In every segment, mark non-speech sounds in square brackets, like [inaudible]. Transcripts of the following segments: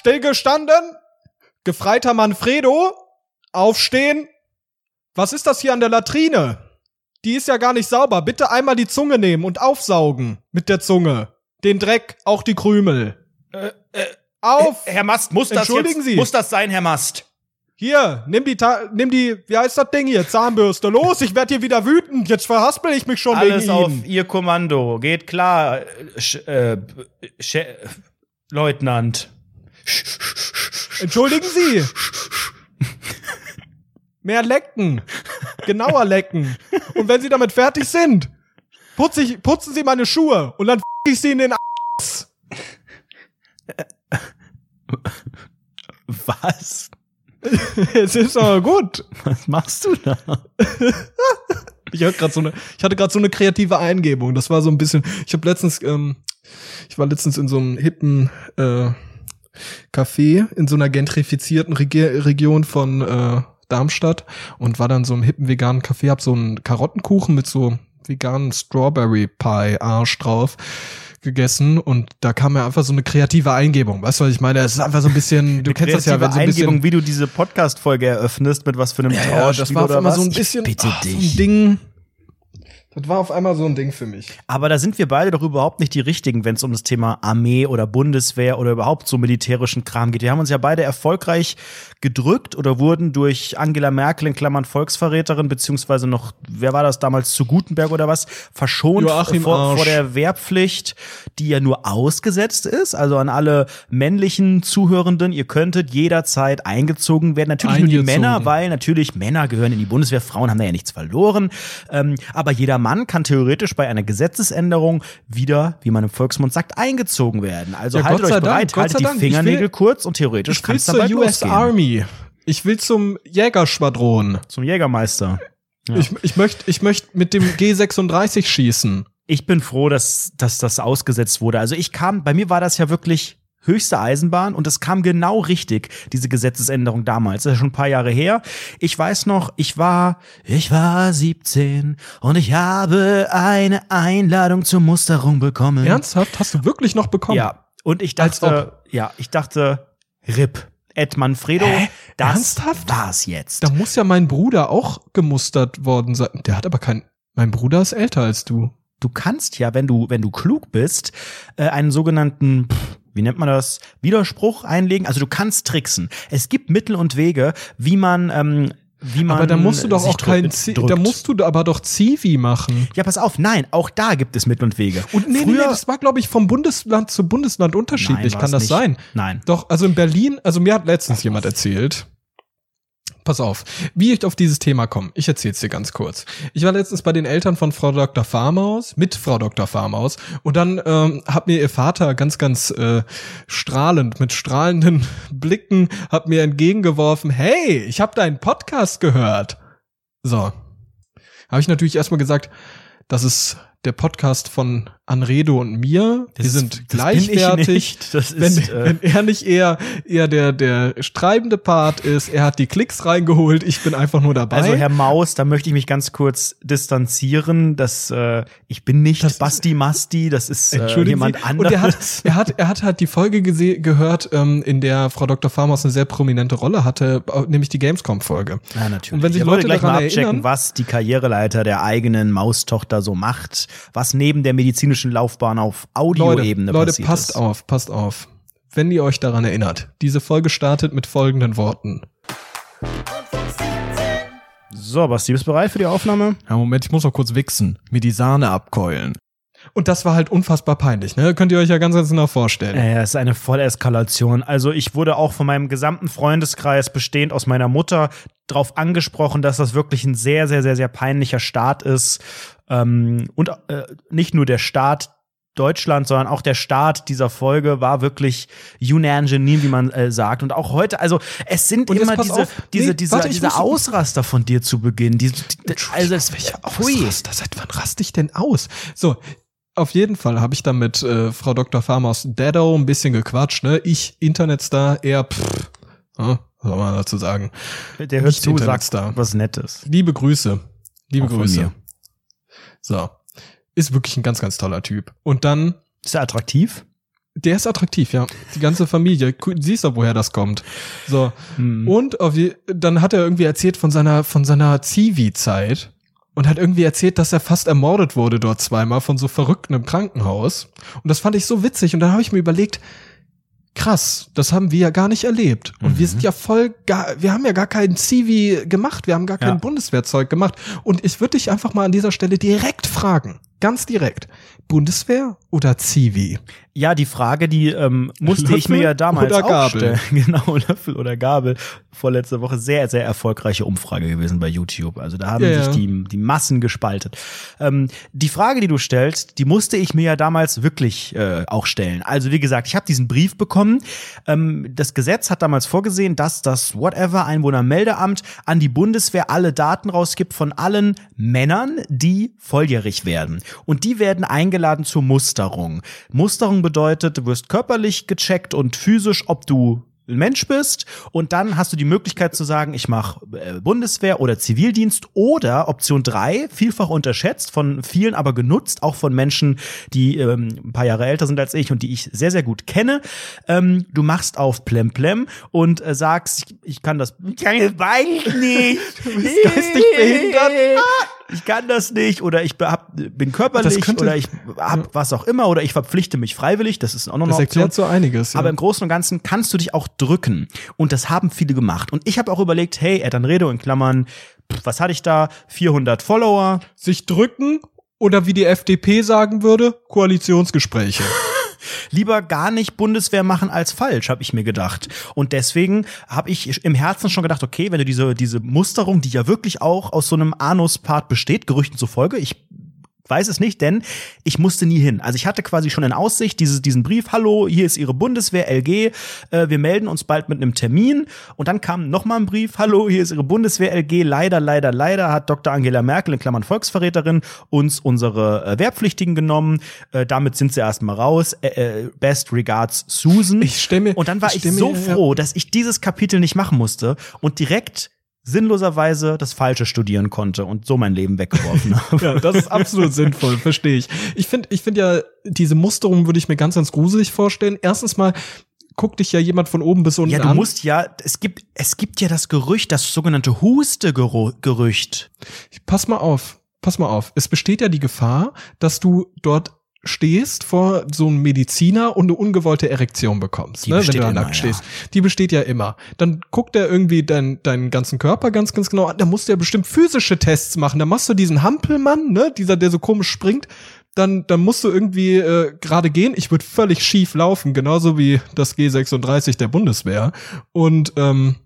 stillgestanden. Gefreiter Manfredo, aufstehen. Was ist das hier an der Latrine? Die ist ja gar nicht sauber. Bitte einmal die Zunge nehmen und aufsaugen mit der Zunge. Den Dreck, auch die Krümel. Äh, äh, Auf! Herr Mast, muss das Entschuldigen jetzt, Sie. muss das sein, Herr Mast? Hier, nimm die, Ta nimm die, wie heißt das Ding hier? Zahnbürste. Los, ich werd hier wieder wütend. Jetzt verhaspel ich mich schon Alles wegen auf Ihnen. Ihr Kommando. Geht klar, Sch äh, Sch Leutnant. Entschuldigen Sie. Mehr lecken. Genauer lecken. Und wenn Sie damit fertig sind, putz ich, putzen Sie meine Schuhe und dann f ich Sie in den Ass. Was? Es ist aber gut. Was machst du da? Ich hatte gerade so eine, ich hatte gerade so eine kreative Eingebung. Das war so ein bisschen. Ich habe letztens, ähm, ich war letztens in so einem hippen äh, Café in so einer gentrifizierten Regi Region von äh, Darmstadt und war dann so im hippen veganen Café. Hab so einen Karottenkuchen mit so veganen Strawberry Pie Arsch drauf gegessen und da kam mir einfach so eine kreative Eingebung. Weißt du, was ich meine? Es ist einfach so ein bisschen, du kennst das ja, wenn so ein bisschen Eingebung, wie du diese Podcast-Folge eröffnest, mit was für einem ja, Trauerspiel das war oder einmal was? so ein bisschen ach, so ein dich. Ding. Das war auf einmal so ein Ding für mich. Aber da sind wir beide doch überhaupt nicht die richtigen, wenn es um das Thema Armee oder Bundeswehr oder überhaupt so militärischen Kram geht. Wir haben uns ja beide erfolgreich gedrückt oder wurden durch Angela Merkel in Klammern Volksverräterin, beziehungsweise noch, wer war das damals, zu Gutenberg oder was, verschont Joachim vor, Arsch. vor der Wehrpflicht, die ja nur ausgesetzt ist. Also an alle männlichen Zuhörenden, ihr könntet jederzeit eingezogen werden. Natürlich nur die Eingezogen. Männer, weil natürlich Männer gehören in die Bundeswehr, Frauen haben da ja nichts verloren. Ähm, aber jeder Mann kann theoretisch bei einer Gesetzesänderung wieder, wie man im Volksmund sagt, eingezogen werden. Also Ja, haltet euch bereit, Dank, Gott haltet die Dank. Ich will- Fingernägel kurz und theoretisch Ich will kann es zur dabei US losgehen. Army. Ich will zum Jägerschwadron. Zum Jägermeister. Ja. Ich, ich möchte ich möcht mit dem G36 schießen. Ich bin froh, dass, dass das ausgesetzt wurde. Also ich kam, bei mir war das ja wirklich höchste Eisenbahn und es kam genau richtig, diese Gesetzesänderung damals. Das ist ja schon ein paar Jahre her. Ich weiß noch, ich war, ich war 17 und ich habe eine Einladung zur Musterung bekommen. Ernsthaft? Hast du wirklich noch bekommen? Ja. Und ich dachte, ja, ich dachte, RIP. Ed Manfredo, Hä? das Ernsthaft? war's jetzt. Da muss ja mein Bruder auch gemustert worden sein. Der hat aber kein. Mein Bruder ist älter als du. du kannst ja, wenn du, wenn du klug bist, äh, einen sogenannten, pff, wie nennt man das, Widerspruch einlegen. Also du kannst tricksen. Es gibt Mittel und Wege, wie man, ähm, wie man. Aber da musst du doch auch kein. Da musst du aber doch Zivi machen. ja, pass auf, nein, auch da gibt es Mittel und Wege. Und nee, nee, nee, das war, glaube ich, vom Bundesland zu Bundesland unterschiedlich. Nein, Kann das nicht. sein? Nein. Doch, also in Berlin, also mir hat letztens jemand erzählt. Pass auf, wie ich auf dieses Thema komme. Ich erzähl's dir ganz kurz. Ich war letztens bei den Eltern von Frau Dr. Farmaus, mit Frau Dr. Farmaus, und dann ähm, hat mir ihr Vater ganz, ganz äh, strahlend, mit strahlenden [laughs] Blicken, hat mir entgegengeworfen, hey, ich habe deinen Podcast gehört. So. Habe ich natürlich erstmal gesagt, das ist der Podcast von Anredo und mir. Das Wir ist- sind ich gleichwertig. Das wenn, ist, äh, [laughs] wenn er nicht eher, eher der, der streibende Part ist, er hat die Klicks reingeholt, ich bin einfach nur dabei. Also Herr Maus, da möchte ich mich ganz kurz distanzieren. dass äh, ich bin nicht Das ist- Basti Masti, das ist äh, jemand anderes. Und er hat, er hat, er hat halt die Folge gehört, ähm, in der Frau Dr. Farmers eine sehr prominente Rolle hatte, äh, nämlich die Gamescom-Folge. Ja, natürlich. Und wenn sich Ich Leute gleich mal abchecken, erinnern- was die Karriereleiter der eigenen Maustochter so macht, was neben der medizinischen Laufbahn auf Leute, Audioebene Leute, passiert passt ist. auf, passt auf. Wenn ihr euch daran erinnert, diese Folge startet mit folgenden Worten. So, Basti, bist du bereit für die Aufnahme? Ja, Moment, ich muss noch kurz wichsen. Mir die Sahne abkeulen. Und das war halt unfassbar peinlich, ne? Könnt ihr euch ja ganz, ganz genau vorstellen. Ja, ja, es ist eine Volleskalation. Also ich wurde auch von meinem gesamten Freundeskreis, bestehend aus meiner Mutter, darauf angesprochen, dass das wirklich ein sehr, sehr, sehr, sehr peinlicher Start ist. Ähm, und äh, nicht nur der Start Deutschland, sondern auch der Start dieser Folge war wirklich unangenehm, wie man äh, sagt. Und auch heute, also es sind Und immer diese, auf. diese, Nee, diese, warte, diese Ausraster von dir zu Beginn. Die, die, also es, pfui. Ausraster? Seit wann raste ich denn aus? So, auf jeden Fall habe ich dann mit äh, Frau Dr. Farmer aus Dado ein bisschen gequatscht, ne? Ich, Internetstar, eher pff, hm, was soll man dazu sagen? Der hört Nicht zu, sagt was Nettes. Liebe Grüße. Liebe Auch Grüße. So. Ist wirklich ein ganz, ganz toller Typ. Und dann, Ist er attraktiv? Der ist attraktiv, ja. Die ganze Familie. Siehst du, woher das kommt. So. Und auf die, dann hat er irgendwie erzählt von seiner, von seiner Zivi-Zeit. Und hat irgendwie erzählt, dass er fast ermordet wurde dort zweimal von so Verrückten im Krankenhaus. Und das fand ich so witzig. Und dann habe ich mir überlegt, krass, das haben wir ja gar nicht erlebt. Und wir sind ja voll, gar, wir haben ja gar keinen Zivi gemacht, wir haben gar kein Ja. Bundeswehrzeug gemacht. Und ich würde dich einfach mal an dieser Stelle direkt fragen, ganz direkt, Bundeswehr oder Zivi? Ja, die Frage, die ähm, musste ich Löffel mir ja damals oder auch Gabel? stellen. [laughs] Genau, Löffel oder Gabel. Vorletzte Woche sehr, sehr erfolgreiche Umfrage gewesen bei YouTube. Also da haben Ja, sich die, die Massen gespaltet. Ähm, die Frage, die du stellst, die musste ich mir ja damals wirklich äh, auch stellen. Also wie gesagt, ich habe diesen Brief bekommen. Ähm, das Gesetz hat damals vorgesehen, dass das Whatever Einwohnermeldeamt an die Bundeswehr alle Daten rausgibt von allen Männern, die volljährig werden. Und die werden eingeladen zur Musterung. Musterung bedeutet, du wirst körperlich gecheckt und physisch, ob du ein Mensch bist und dann hast du die Möglichkeit zu sagen, ich mache äh, Bundeswehr oder Zivildienst oder Option drei vielfach unterschätzt, von vielen aber genutzt, auch von Menschen, die ähm, ein paar Jahre älter sind als ich und die ich sehr, sehr gut kenne. Ähm, du machst auf Plemplem und äh, sagst, ich, ich kann das, ich kann das beides nicht. Du bist geistig behindert. [laughs] Ich kann das nicht oder ich hab, bin körperlich könnte- oder ich hab was auch immer oder ich verpflichte mich freiwillig, das ist auch noch eine Das Option. erklärt so einiges. Ja. Aber im Großen und Ganzen kannst du dich auch drücken. Und das haben viele gemacht. Und ich habe auch überlegt, hey, Ed Redo in Klammern, pff, was hatte ich da? 400 Follower. Sich drücken oder wie die FDP sagen würde, Koalitionsgespräche. [laughs] Lieber gar nicht Bundeswehr machen als falsch, habe ich mir gedacht. Und deswegen habe ich im Herzen schon gedacht, okay, wenn du diese, diese Musterung, die ja wirklich auch aus so einem Anus-Part besteht, Gerüchten zufolge, ich weiß es nicht, denn ich musste nie hin. Also ich hatte quasi schon in Aussicht dieses, diesen Brief, hallo, hier ist Ihre Bundeswehr, LG, äh, wir melden uns bald mit einem Termin. Und dann kam noch mal ein Brief, hallo, hier ist Ihre Bundeswehr, LG, leider, leider, leider hat Dr. Angela Merkel, in Klammern Volksverräterin, uns unsere äh, Wehrpflichtigen genommen. Äh, damit sind sie erstmal raus. Äh, best regards, Susan. Ich mir- Und dann war ich ich, stell mir- so ja. froh, dass ich dieses Kapitel nicht machen musste und direkt sinnloserweise das Falsche studieren konnte und so mein Leben weggeworfen [laughs] habe. Ja, das ist absolut sinnvoll, verstehe ich. Ich finde, ich finde ja, diese Musterung würde ich mir ganz, ganz gruselig vorstellen. Erstens mal guckt dich ja jemand von oben bis unten Ja, du an. musst ja, es gibt, es gibt ja das Gerücht, das sogenannte Huste-Gerücht. Pass mal auf, pass mal auf. Es besteht ja die Gefahr, dass du dort stehst vor so einem Mediziner und eine ungewollte Erektion bekommst, Die ne, wenn du da nackt ja. stehst. Die besteht ja immer. Dann guckt er irgendwie dein, deinen ganzen Körper ganz, ganz genau an. Da musst du ja bestimmt physische Tests machen. Da machst du diesen Hampelmann, ne, dieser, der so komisch springt. Dann, dann musst du irgendwie äh, gerade gehen. Ich würde völlig schief laufen, genauso wie das G36 der Bundeswehr. Und ähm,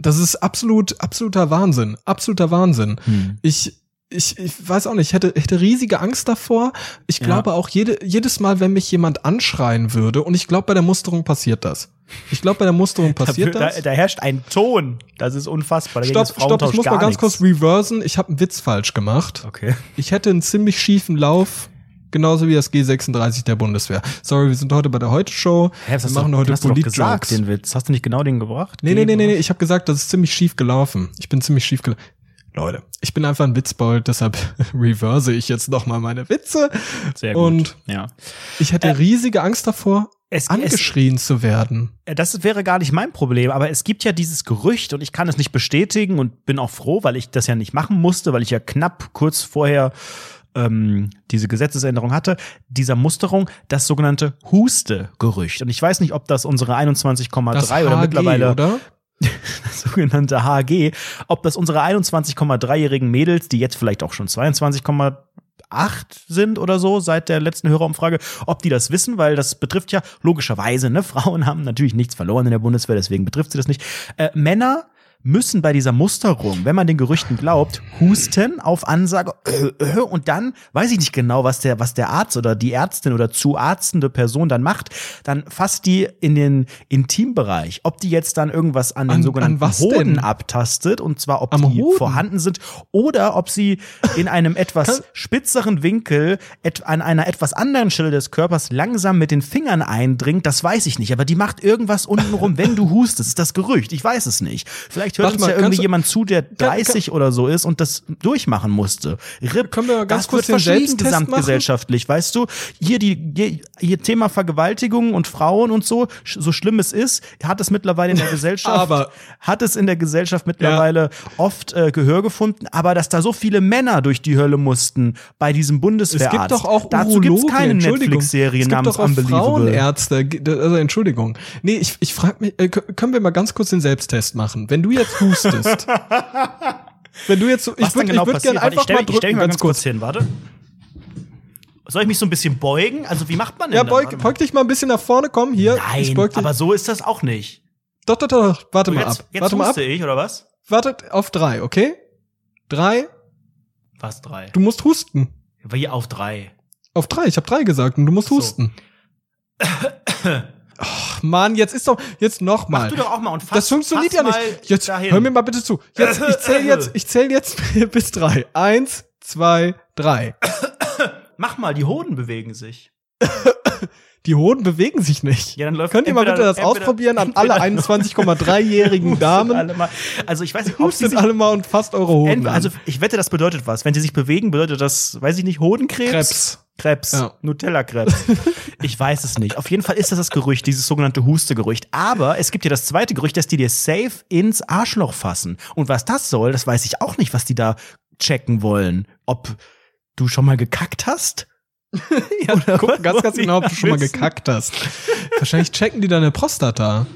das ist absolut, absoluter Wahnsinn. Absoluter Wahnsinn. Hm. Ich, ich, ich weiß auch nicht, ich hätte, hätte riesige Angst davor. Ich Ja. glaube auch jede, jedes Mal, wenn mich jemand anschreien würde, und ich glaube, bei der Musterung passiert das. Ich glaube, bei der Musterung [laughs] passiert da, das. da, da herrscht ein Ton. Das ist unfassbar. Dagegen Stopp, stopp, ich muss mal ganz nichts. kurz reversen. Ich habe einen Witz falsch gemacht. Okay. Ich hätte einen ziemlich schiefen Lauf, genauso wie das G36 der Bundeswehr. Sorry, wir sind heute bei der Heute-Show. Hä, was wir machen du, heute hast du doch gesagt, den Witz. Hast du nicht genau den gebracht? Nee, nee, nee, nee, nee, ich habe gesagt, das ist ziemlich schief gelaufen. Ich bin ziemlich schief gelaufen. Leute, ich bin einfach ein Witzbold, deshalb [laughs] reverse ich jetzt noch mal meine Witze. Sehr gut. Und ja. ich hätte riesige Angst davor, Es, es, angeschrien zu werden. Äh, Das wäre gar nicht mein Problem, aber es gibt ja dieses Gerücht und ich kann es nicht bestätigen und bin auch froh, weil ich das ja nicht machen musste, weil ich ja knapp kurz vorher ähm, diese Gesetzesänderung hatte, dieser Musterung, das sogenannte Huste-Gerücht. Und ich weiß nicht, ob das unsere 21,3 Das oder mittlerweile oder? [laughs] das sogenannte HG, ob das unsere 21,3-jährigen Mädels, die jetzt vielleicht auch schon 22,8 sind oder so seit der letzten Hörerumfrage, ob die das wissen, weil das betrifft ja logischerweise, ne, Frauen haben natürlich nichts verloren in der Bundeswehr, deswegen betrifft sie das nicht. Äh, Männer müssen bei dieser Musterung, wenn man den Gerüchten glaubt, husten auf Ansage äh, äh, und dann weiß ich nicht genau, was der was der Arzt oder die Ärztin oder zu arztende Person dann macht, dann fasst die in den Intimbereich, ob die jetzt dann irgendwas an den An- sogenannten an Hoden denn? abtastet und zwar ob Am die Hoden? vorhanden sind oder ob sie in einem etwas spitzeren Winkel et an einer etwas anderen Stelle des Körpers langsam mit den Fingern eindringt, das weiß ich nicht, aber die macht irgendwas unten rum, wenn du hustest, ist das Gerücht, ich weiß es nicht. Vielleicht vielleicht hört Warte uns mal, ja irgendwie du- jemand zu, der 30 oder so ist und das durchmachen musste. RIP. Können wir mal ganz das kurz wird verschwiegen Selbsttest machen? gesamtgesellschaftlich, weißt du? Hier die hier, hier Thema Vergewaltigung und Frauen und so, so schlimm es ist, hat es mittlerweile in der [laughs] Gesellschaft Aber- hat es in der Gesellschaft mittlerweile oft äh, Gehör gefunden, aber dass da so viele Männer durch die Hölle mussten bei diesem Bundeswehrarzt. Es gibt doch auch Dazu gibt's keine. Netflix-Serie namens doch auch. Frauenärzte. Also Entschuldigung. Nee, ich, ich frage mich, äh, können wir mal ganz kurz den Selbsttest machen? Wenn du jetzt hustest. [laughs] wenn du jetzt so, ich würde genau ich würd gerne einfach ich stell, mal ich stell drücken, mich mal ganz kurz hin, warte. Soll ich mich so ein bisschen beugen? Also wie macht man denn Ja, beug, beug dich mal ein bisschen nach vorne, komm hier. ich Nein, aber so ist das auch nicht. doch, doch, doch, warte So, mal jetzt ab. jetzt Warte mal ab. huste ich, oder was? Wartet auf drei, okay? Drei, Was drei? du musst husten. Wie auf drei. Auf drei, ich habe drei gesagt und du musst So. husten. [coughs] Ach, Mann, jetzt ist doch, jetzt noch mal. Mach du doch auch mal und fass, Das funktioniert ja nicht. Jetzt dahin. hör mir mal bitte zu. Jetzt, ich zähle [laughs] jetzt, ich zähle jetzt [laughs] bis drei. Eins, zwei, drei. Mach mal, die Hoden bewegen sich. [laughs] Die Hoden bewegen sich nicht. Ja, dann läuft Könnt ihr mal bitte das ausprobieren an alle [laughs] entweder- 21,3-jährigen Hustet Damen? alle mal. Also ich weiß nicht, ob sie sich alle mal und fasst eure Hoden Entweder, also ich wette, das bedeutet was. Wenn sie sich bewegen, bedeutet das, weiß ich nicht, Hodenkrebs? Krebs. Krebs. Ja. Nutella-Krebs. [laughs] ich weiß es nicht. Auf jeden Fall ist das das Gerücht, dieses sogenannte Huste-Gerücht. Aber es gibt ja das zweite Gerücht, dass die dir safe ins Arschloch fassen. Und was das soll, das weiß ich auch nicht, was die da checken wollen. Ob du schon mal gekackt hast? [laughs] Ja, guck ganz, was ganz die genau, ob du schon mal gekackt hast. [laughs] Wahrscheinlich checken die deine Prostata.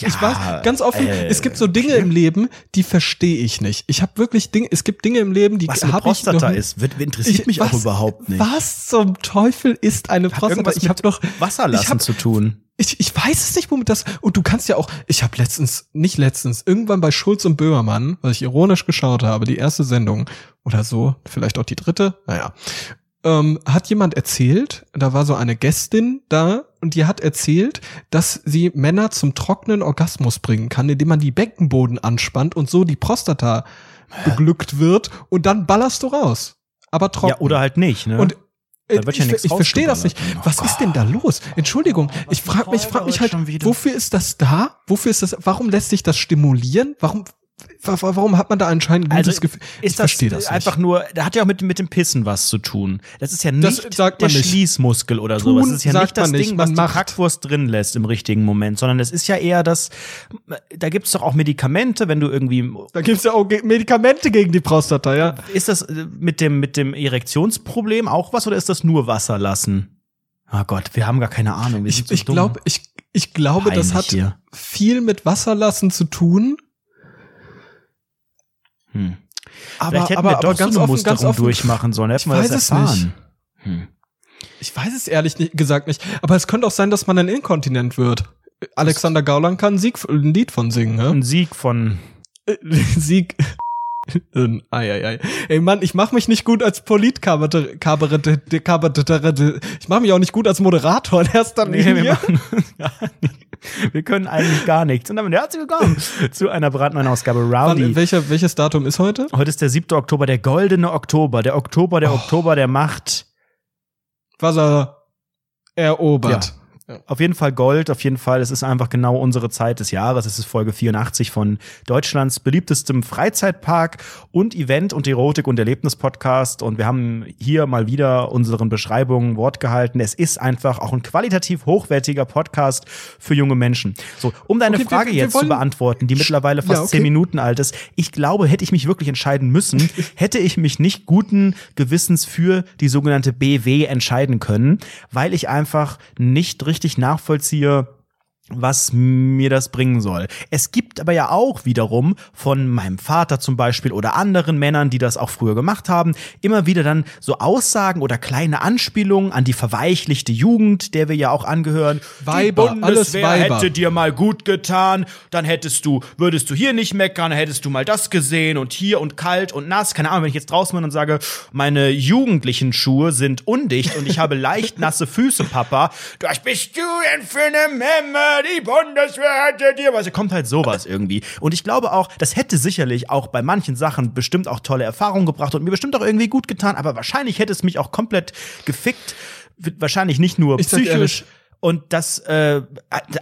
Ja, ich weiß, ganz offen, äh, es gibt so Dinge im Leben, die verstehe ich nicht. Ich habe wirklich Dinge, es gibt Dinge im Leben, die was habe ich Prostata noch, ist, wird, interessiert Ich- mich auch was- überhaupt nicht. Was zum Teufel ist eine Hat Prostata? Ich habe mit doch Wasser ich lassen hab- zu tun. ich, ich weiß es nicht, womit das. Und du kannst ja auch. Ich habe letztens, nicht letztens, irgendwann bei Schulz und Böhmermann, weil ich ironisch geschaut habe, die erste Sendung oder so, vielleicht auch die dritte, naja, ähm, hat jemand erzählt, da war so eine Gästin da und die hat erzählt, dass sie Männer zum trockenen Orgasmus bringen kann, indem man die Beckenboden anspannt und so die Prostata beglückt wird und dann ballerst du raus. Aber trocken. Ja, oder halt nicht, ne? Und äh, wird ja ich, ich verstehe das nicht. Was ist denn da los? Entschuldigung, ich frage mich, frag mich halt, wofür ist das da? Wofür ist das? Warum lässt sich das stimulieren? Warum? Wa- wa- Warum hat man da anscheinend ein Also gutes Gefühl? ich ist das, verstehe das nicht. einfach nur, da hat ja auch mit, mit dem Pissen was zu tun. Das ist ja Das nicht der nicht. Schließmuskel oder Tun sowas. Das ist ja nicht das nicht, Ding, was man die. Kackwurst drin lässt im richtigen Moment, sondern es ist ja eher das, da gibt's doch auch Medikamente, wenn du irgendwie, Da gibt's ja auch Medikamente gegen die Prostata, ja. ist das äh, mit dem, mit dem Erektionsproblem auch was oder ist das nur Wasser lassen? Ah Gott, wir haben gar keine Ahnung. Wir Ich, so ich dumm. glaube, ich, ich glaube, das Peinlich hat hier. viel mit Wasserlassen zu tun. Hm. Aber, Vielleicht hätten aber, wir doch aber ganz so eine offen, ganz Musterung offen. durchmachen sollen. Hätten wir Ich das weiß es erfahren. Hm. Ich weiß es ehrlich nicht, gesagt nicht. Aber es könnte auch sein, dass man ein Inkontinent wird. Alexander Gauland kann ein, Sieg, ein Lied von singen, ne? Ein Sieg von Äh, [laughs] Sieg. Ähm, ei, ei, ei. Ey Mann, ich mach mich nicht gut als Politkabarett. Kabarett- Kabarett- Ich mach mich auch nicht gut als Moderator in erster Nee, wir, machen [laughs] wir können eigentlich gar nichts. Und damit herzlich willkommen zu einer brandneuen Ausgabe Wann, Rowdy. welcher, welches Datum ist heute? Heute ist der 7. Oktober, der goldene Oktober. Der Oktober, der Oh. Oktober der Macht. Was er Auf jeden Fall Gold, auf jeden Fall. Es ist einfach genau unsere Zeit des Jahres. Es ist Folge 84 von Deutschlands beliebtestem Freizeitpark und Event- und Erotik- und Erlebnis-Podcast. Und wir haben hier mal wieder unseren Beschreibungen Wort gehalten. Es ist einfach auch ein qualitativ hochwertiger Podcast für junge Menschen. So, um deine Okay, wir- Frage wir jetzt zu beantworten, die mittlerweile fast Ja, okay. zehn Minuten alt ist. Ich glaube, hätte ich mich wirklich entscheiden müssen, [laughs] hätte ich mich nicht guten Gewissens für die sogenannte BW entscheiden können, weil ich einfach nicht richtig nachvollziehe, was mir das bringen soll. Es gibt aber ja auch wiederum von meinem Vater zum Beispiel oder anderen Männern, die das auch früher gemacht haben, immer wieder dann so Aussagen oder kleine Anspielungen an die verweichlichte Jugend, der wir ja auch angehören. Weiber, die alles Bundeswehr Weiber. hätte dir mal gut getan, dann hättest du, würdest du hier nicht meckern, hättest du mal das gesehen und hier und kalt und nass. Keine Ahnung, wenn ich jetzt draußen bin und sage, meine jugendlichen Schuhe sind undicht und ich habe leicht nasse Füße, Papa. Was bist du denn für eine Memme? Die Bundeswehr hätte dir was. Kommt halt sowas irgendwie. Und ich glaube auch, das hätte sicherlich auch bei manchen Sachen bestimmt auch tolle Erfahrungen gebracht und mir bestimmt auch irgendwie gut getan, aber wahrscheinlich hätte es mich auch komplett gefickt. Wahrscheinlich nicht nur Ich psychisch. Und das, äh,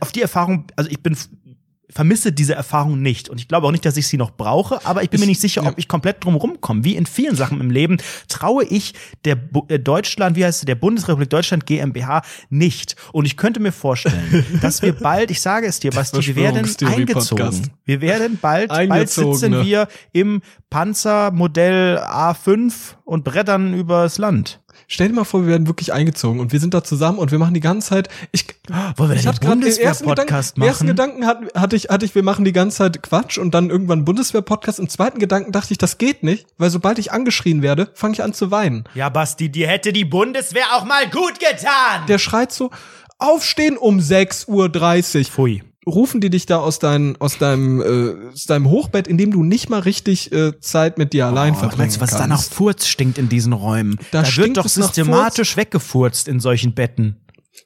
auf die Erfahrung, also ich bin vermisse diese Erfahrung nicht. Und ich glaube auch nicht, dass ich sie noch brauche, aber ich bin Ich- mir nicht sicher, ja. ob ich komplett drum rumkomme. Wie in vielen Sachen im Leben traue ich der Bu äh, Deutschland, wie heißt es, der Bundesrepublik Deutschland GmbH nicht. Und ich könnte mir vorstellen, [laughs] dass wir bald, ich sage es dir, Basti, wir werden eingezogen. Wir werden bald, bald sitzen wir im Panzermodell A5 und brettern übers Land. Stell dir mal vor, wir werden wirklich eingezogen und wir sind da zusammen und wir machen die ganze Zeit. Ich, Wollen wir ich hatte gerade den ersten Bundeswehr-Podcast Gedanken, den ersten machen? Gedanken hatte, hatte ich, hatte ich, wir machen die ganze Zeit Quatsch und dann irgendwann Bundeswehr-Podcast. Im zweiten Gedanken dachte ich, das geht nicht, weil sobald ich angeschrien werde, fange ich an zu weinen. Ja, Basti, dir hätte die Bundeswehr auch mal gut getan. Der schreit so, aufstehen um 6.30 Uhr. Pfui. Rufen die dich da aus, dein, aus, deinem, äh, aus deinem Hochbett, in dem du nicht mal richtig äh, Zeit mit dir allein Oh, verbringen meinst du, was da nach kannst. Furz stinkt in diesen Räumen? Da Da, wird doch systematisch weggefurzt in solchen Betten.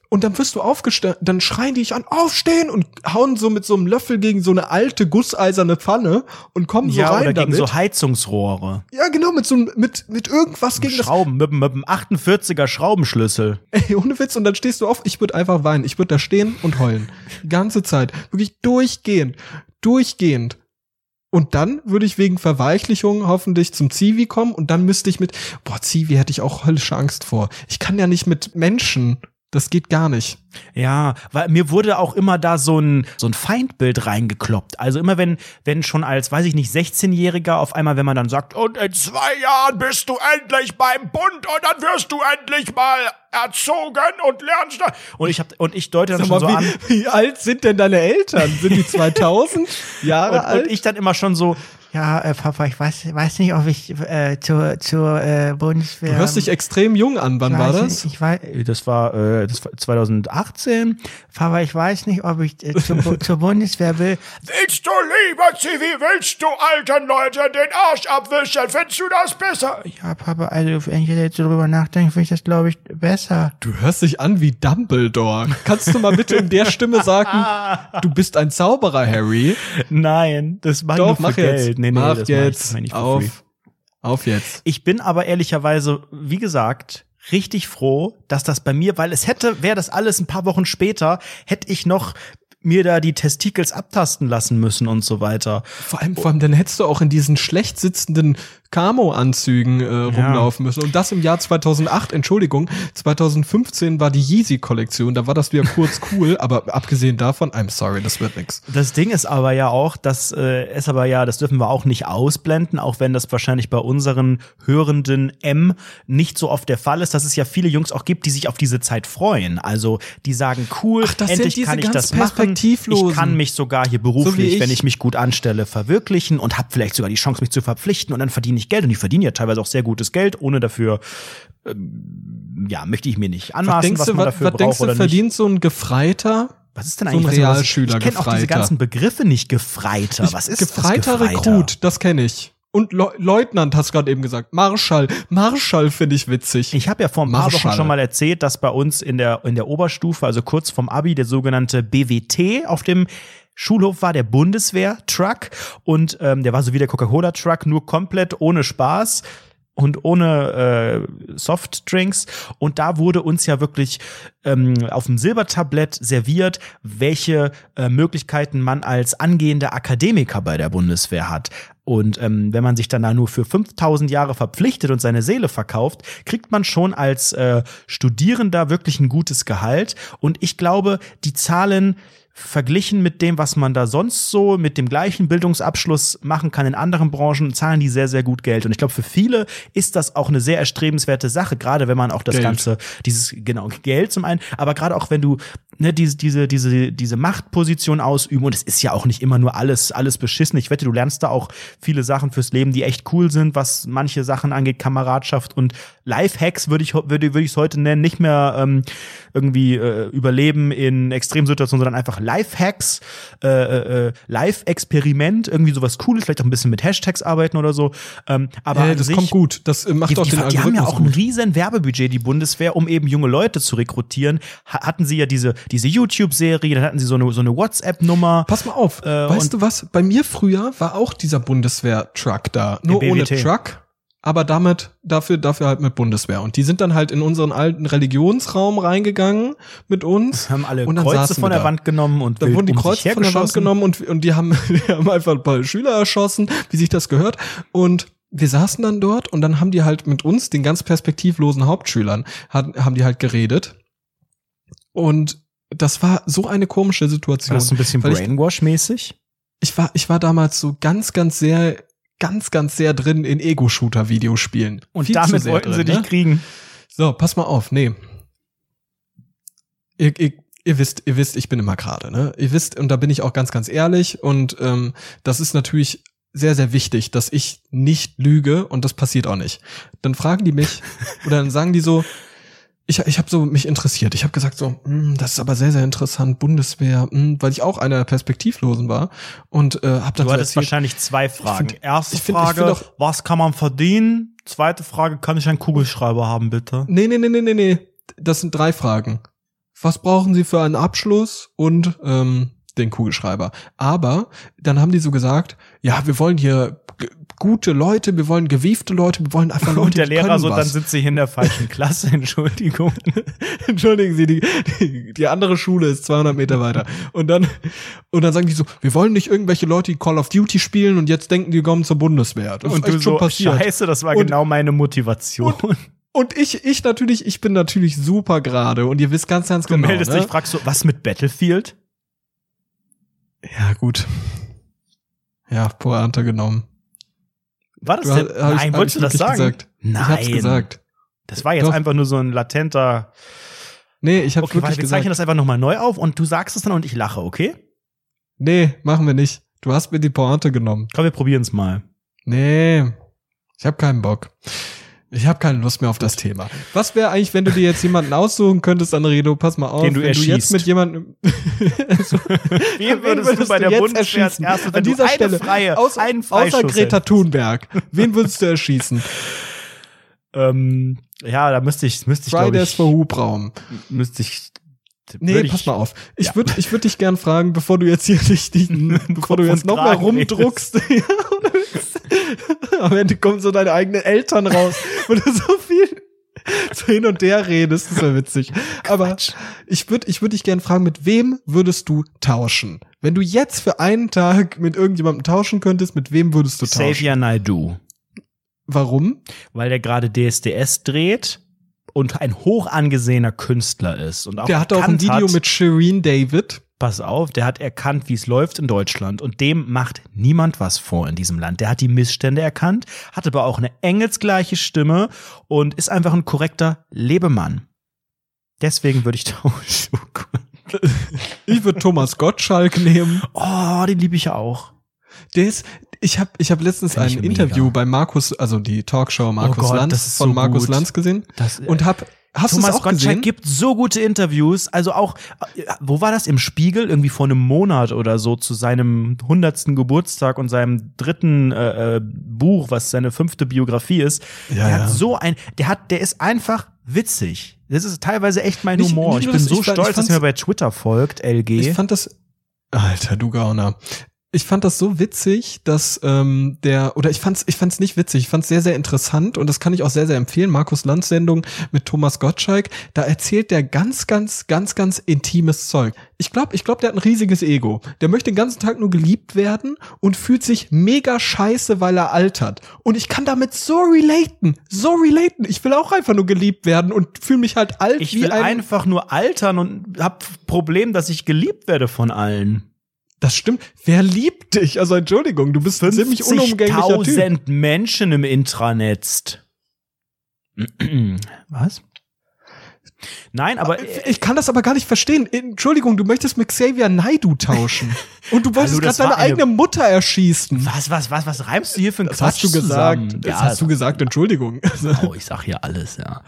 Und dann wirst du aufgestellt, dann schreien die dich an, aufstehen und hauen so mit so einem Löffel gegen so eine alte gusseiserne Pfanne und kommen so ja, rein oder gegen damit. so Heizungsrohre. ja, genau, mit so mit, mit irgendwas gegen das. Schrauben, mit, mit einem 48er Schraubenschlüssel. Ey, ohne Witz, und dann stehst du auf, ich würde einfach weinen. Ich würde da stehen und heulen. Die ganze Zeit. Wirklich durchgehend. Durchgehend. Und dann würde ich wegen Verweichlichung hoffentlich zum Zivi kommen und dann müsste ich mit, boah, Zivi hätte ich auch höllische Angst vor. Ich kann ja nicht mit Menschen. Das geht gar nicht. Ja, weil mir wurde auch immer da so ein, so ein Feindbild reingekloppt. Also immer wenn, wenn schon als, weiß ich nicht, 16-Jähriger auf einmal, wenn man dann sagt, und in zwei Jahren bist du endlich beim Bund und dann wirst du endlich mal erzogen und lernst. Und ich hab, und ich deute dann Sag schon mal, so wie, an. wie alt sind denn deine Eltern? Sind die [laughs] 2000 Jahre Und, alt? und ich dann immer schon so, Ja, äh, Papa, ich weiß, weiß nicht, ob ich äh, zur, zur äh, Bundeswehr. du hörst dich extrem jung an. Wann ich war weiß das? Nicht, ich weiß, das war, äh, das war 2018. Papa, ich weiß nicht, ob ich äh, zur, [laughs] zur Bundeswehr will. Willst du lieber Zivi, willst du alten Leuten den Arsch abwischen? Findest du das besser? Ja, Papa, also wenn ich jetzt so drüber nachdenke, finde ich das, glaube ich, besser. Du hörst dich an wie Dumbledore. Kannst du mal bitte in der Stimme sagen, [laughs] du bist ein Zauberer, Harry? Nein, das mach ich für mach Geld. jetzt. Nee, nee, mach das jetzt. Mach ich, das free. auf. Auf jetzt. Ich bin aber ehrlicherweise, wie gesagt, richtig froh, dass das bei mir, weil es hätte, wäre das alles ein paar Wochen später, hätte ich noch mir da die Testikels abtasten lassen müssen und so weiter. Vor allem, vor allem, dann hättest du auch in diesen schlecht sitzenden Camo-Anzügen äh, rumlaufen müssen. Und das im Jahr 2008, Entschuldigung, 2015 war die Yeezy-Kollektion, da war das wieder kurz [laughs] cool, aber abgesehen davon, I'm sorry, das wird nix. Das Ding ist aber ja auch, dass äh, es aber ja, das dürfen wir auch nicht ausblenden, auch wenn das wahrscheinlich bei unseren hörenden M nicht so oft der Fall ist, dass es ja viele Jungs auch gibt, die sich auf diese Zeit freuen. Also die sagen, cool, Ach, endlich kann ich das machen. Ich kann mich sogar hier So beruflich, ich. wenn ich mich gut anstelle, verwirklichen und habe vielleicht sogar die Chance, mich zu verpflichten und dann verdiene ich Geld und ich verdiene ja teilweise auch sehr gutes Geld, ohne dafür ähm, ja, möchte ich mir nicht Was anmaßen, denkst was du, man was, dafür was denkst braucht du, oder nicht. verdient so ein Gefreiter? Was ist denn so ein eigentlich was- was- Realschüler, Ich kenne auch diese ganzen Begriffe nicht. Gefreiter. Was ist Gefreiter das Gefreiter? Rekrut, das kenne ich. Und Leu- Leutnant hast gerade eben gesagt. Marschall. Marschall finde ich witzig. Ich habe ja vor ein paar Marschall. Wochen schon mal erzählt, dass bei uns in der, in der Oberstufe, also kurz vom Abi, der sogenannte BWT auf dem Schulhof war, der Bundeswehr-Truck. Und ähm, der war so wie der Coca-Cola-Truck, nur komplett ohne Spaß und ohne äh, Softdrinks. Und da wurde uns ja wirklich ähm, auf dem Silbertablett serviert, welche äh, Möglichkeiten man als angehender Akademiker bei der Bundeswehr hat. Und ähm, wenn man sich dann da nur für 5000 Jahre verpflichtet und seine Seele verkauft, kriegt man schon als äh, Studierender wirklich ein gutes Gehalt. Und ich glaube, die Zahlen verglichen mit dem, was man da sonst so mit dem gleichen Bildungsabschluss machen kann in anderen Branchen, zahlen die sehr, sehr gut Geld. Und ich glaube, für viele ist das auch eine sehr erstrebenswerte Sache, gerade wenn man auch das Geld. Ganze, dieses, genau, Geld zum einen, aber gerade auch wenn du ne, diese, diese, diese, diese Machtposition ausüben und es ist ja auch nicht immer nur alles, alles beschissen. Ich wette, du lernst da auch viele Sachen fürs Leben, die echt cool sind, was manche Sachen angeht, Kameradschaft und Lifehacks würde ich, würde, würde ich es heute nennen, nicht mehr ähm, irgendwie äh, Überleben in Extremsituationen, sondern einfach Lifehacks, äh, äh, Live-Experiment, irgendwie sowas Cooles, vielleicht auch ein bisschen mit Hashtags arbeiten oder so. Ähm, aber äh, das sich, kommt gut. Das äh, macht die, auch die, den die haben ja auch ein riesen Werbebudget, die Bundeswehr, um eben junge Leute zu rekrutieren. Ha hatten sie ja diese, diese YouTube-Serie, dann hatten sie so eine, so eine WhatsApp-Nummer. Pass mal auf. Äh, weißt du was? Bei mir früher war auch dieser Bundeswehr-Truck da. Nur ohne. Truck. Aber damit, dafür, dafür halt mit Bundeswehr. Und die sind dann halt in unseren alten Religionsraum reingegangen mit uns. Haben alle Und dann Kreuze von der da. Wand genommen und Da wild wurden die um Kreuze von der Wand genommen und, und die haben, [laughs] die haben einfach ein paar Schüler erschossen, wie sich das gehört. Und wir saßen dann dort und dann haben die halt mit uns, den ganz perspektivlosen Hauptschülern, hat, haben die halt geredet. Und das war so eine komische War Situation. das so ein bisschen Weil ich- Brainwash-mäßig? ich war, ich war damals so ganz, ganz sehr, ganz, ganz sehr drin in Ego-Shooter-Videospielen. Und Viel damit wollten sie drin, dich ne? kriegen. So, pass mal auf, nee. Ihr, ihr, ihr wisst, ihr wisst, ich bin immer gerade, ne? Ihr wisst, und da bin ich auch ganz, ganz ehrlich, und ähm, das ist natürlich sehr, sehr wichtig, dass ich nicht lüge und das passiert auch nicht. Dann fragen die mich [laughs] oder dann sagen die so, ich, ich habe so mich interessiert. Ich habe gesagt so, hm, das ist aber sehr, sehr interessant, Bundeswehr, hm, weil ich auch einer der Perspektivlosen war und äh, habe dann Du so hattest erzählt, wahrscheinlich zwei Fragen. find- Erste ich find- ich Frage, find auch- was kann man verdienen? Zweite Frage, kann ich einen Kugelschreiber haben, bitte? Nee, nee, nee, nee, nee, nee. Das sind drei Fragen. Was brauchen Sie für einen Abschluss und ähm, den Kugelschreiber? Aber dann haben die so gesagt, ja, wir wollen hier gute Leute, wir wollen gewiefte Leute, wir wollen einfach [laughs] Leute, Und der Lehrer so, dann was. sitze ich in der falschen [laughs] Klasse, Entschuldigung. [laughs] Entschuldigen Sie, die, die, die andere Schule ist 200 Meter weiter. Und dann, und dann sagen die so, wir wollen nicht irgendwelche Leute, die Call of Duty spielen und jetzt denken, die kommen zur Bundeswehr. Das Und ist du schon so, passiert. scheiße, das war Und- genau meine Motivation. Und ich, ich natürlich, ich bin natürlich super gerade und ihr wisst ganz, ganz Du genau. meldest ne? dich, fragst so, was mit Battlefield? Ja, gut. Ja, Pointe genommen. War das denn? hab Nein, ich wolltest du das sagen? Gesagt. Nein. Ich hab's gesagt. Das war jetzt Doch. einfach nur so ein latenter. Nee, ich hab's Okay, warte, wirklich wir gesagt. zeichnen das einfach nochmal neu auf und du sagst es dann und ich lache, okay? Nee, machen wir nicht. Du hast mir die Pointe genommen. Komm, wir probieren es mal. Nee, ich hab keinen Bock. Ich habe keine Lust mehr auf das Thema. Was wäre eigentlich, wenn du dir jetzt jemanden aussuchen könntest, Anredo, pass mal auf, Den du wenn du jetzt mit jemandem [laughs] also, Wen würdest du bei der Bundeswehr als erschießen? erstes, wenn An dieser eine Stelle, freie, außer, einen außer Greta Thunberg, wen würdest du erschießen? [laughs] Ähm, ja, da müsste ich, müsste ich, Fridays ich, for Hubraum. müsste ich. Nee, ich- pass mal auf. Ich Ja. würde ich würd dich gern fragen, bevor du jetzt hier [laughs] nicht, dich, bevor du jetzt und noch mal Kragen rumdruckst. Ja. [laughs] Am Ende kommen so deine eigenen Eltern raus, wo du so viel so hin und her redest. Das wäre witzig. Aber ich würde ich würd dich gern fragen, mit wem würdest du tauschen? Wenn du jetzt für einen Tag mit irgendjemandem tauschen könntest, mit wem würdest du tauschen? Xavier Naidoo. Warum? Weil der gerade DSDS dreht und ein hoch angesehener Künstler ist. Und auch Der hatte auch ein Video hat, mit Shireen David. Pass auf, der hat erkannt, wie es läuft in Deutschland. Und dem macht niemand was vor in diesem Land. Der hat die Missstände erkannt, hat aber auch eine engelsgleiche Stimme und ist einfach ein korrekter Lebemann. Deswegen würde ich [laughs] tauschen. Ich würde Thomas Gottschalk nehmen. Oh, den liebe ich auch. Der ist, ich habe ich hab letztens Find ein mega. Interview bei Markus, also die Talkshow Markus Oh Gott, Lanz von so Markus gut. Lanz gesehen Das, und hab hast Thomas auch Gottschalk gesehen? gibt so gute Interviews. Also auch, äh, wo war das? Im Spiegel? Irgendwie vor einem Monat oder so zu seinem hundertsten Geburtstag und seinem dritten äh, äh, Buch, was seine fünfte Biografie ist. Ja, der ja. hat so ein, der hat, der ist einfach witzig. Das ist teilweise echt mein Nicht- Humor. nicht ich bin das, so ich stolz, ich dass fand's- mir bei Twitter folgt, LG. Ich fand das Alter, du Gauner. Ich fand das so witzig, dass ähm, der oder ich fand's ich fand's nicht witzig, ich fand's sehr sehr interessant und das kann ich auch sehr sehr empfehlen. Markus Lanz Sendung mit Thomas Gottschalk, da erzählt der ganz ganz ganz ganz intimes Zeug. Ich glaube, ich glaube, der hat ein riesiges Ego. Der möchte den ganzen Tag nur geliebt werden und fühlt sich mega scheiße, weil er altert. Und ich kann damit so relaten, so relaten. Ich will auch einfach nur geliebt werden und fühle mich halt alt ich will ein einfach nur altern und hab Problem, dass ich geliebt werde von allen. Das stimmt. Wer liebt dich? Also Entschuldigung, du bist ein ziemlich unumgänglicher Typ. 50.000 Menschen im Intranetz. [clears throat] Was? Nein, aber Ich kann das aber gar nicht verstehen. Entschuldigung, du möchtest mit Xavier Naidu tauschen. [laughs] Und du wolltest das gerade deine eine- eigene Mutter erschießen. was, was, was, was reimst du hier für ein Das Quatsch hast du gesagt. zusammen? Das hast du gesagt, Entschuldigung. Oh, ich sag hier alles, ja.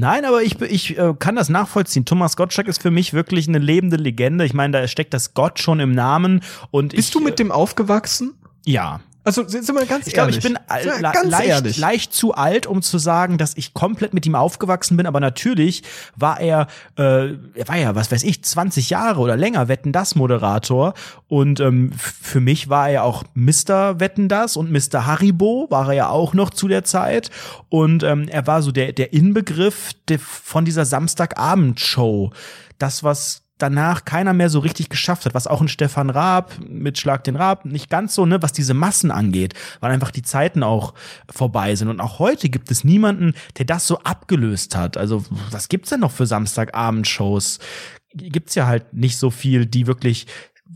Nein, aber ich, ich äh, kann das nachvollziehen. Thomas Gottschalk ist für mich wirklich eine lebende Legende. Ich meine, da steckt das Gott schon im Namen. Und Bist ich, du mit dem aufgewachsen? Ja. Also sind wir ganz Ich glaube, ehrlich. ich bin Sind wir la- ganz leicht, ehrlich. leicht zu alt, um zu sagen, dass ich komplett mit ihm aufgewachsen bin. Aber natürlich war er, äh, er war ja, was weiß ich, 20 Jahre oder länger Wetten das Moderator. Und ähm, für mich war er auch Mr. Wetten das und Mr. Haribo war er ja auch noch zu der Zeit. Und ähm, er war so der, der Inbegriff de, von dieser Samstagabendshow. Das, was danach keiner mehr so richtig geschafft hat, was auch ein Stefan Raab mit Schlag den Raab nicht ganz so, ne, was diese Massen angeht, weil einfach die Zeiten auch vorbei sind. Und auch heute gibt es niemanden, der das so abgelöst hat. Also, was gibt's denn noch für Samstagabendshows? Gibt's ja halt nicht so viel, die wirklich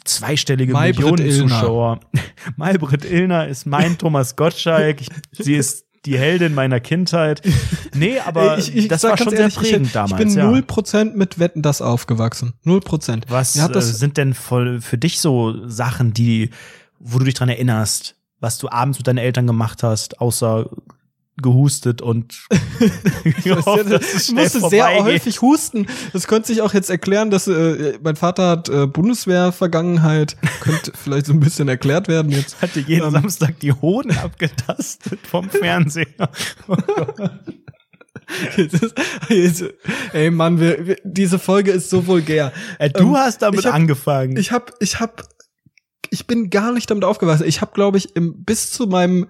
zweistellige Maybrit Millionen Illner. Zuschauer. [laughs] Maybrit Illner ist mein [laughs] Thomas Gottschalk. Sie ist die Heldin meiner Kindheit. [laughs] Nee, aber ich, ich das war schon ehrlich, sehr prägend ich, damals. Ich bin ja. null Prozent mit Wetten das aufgewachsen. Null Prozent. Was äh, das, sind denn voll für dich so Sachen, die, wo du dich dran erinnerst, was du abends mit deinen Eltern gemacht hast, außer gehustet und [laughs] ich schnell musste sehr häufig husten. Das könnte sich auch jetzt erklären, dass äh, mein Vater hat äh, Bundeswehr-Vergangenheit. könnte [laughs] vielleicht so ein bisschen erklärt werden jetzt. Hatte jeden Ähm. Samstag die Hoden abgetastet vom Fernseher. [laughs] Jetzt ist, jetzt, ey Mann, wir, wir, diese Folge ist so vulgär. Äh, du Ähm, hast damit ich hab- angefangen. Ich hab, ich hab, ich bin gar nicht damit aufgewachsen. Ich habe, glaube ich, im, bis zu meinem,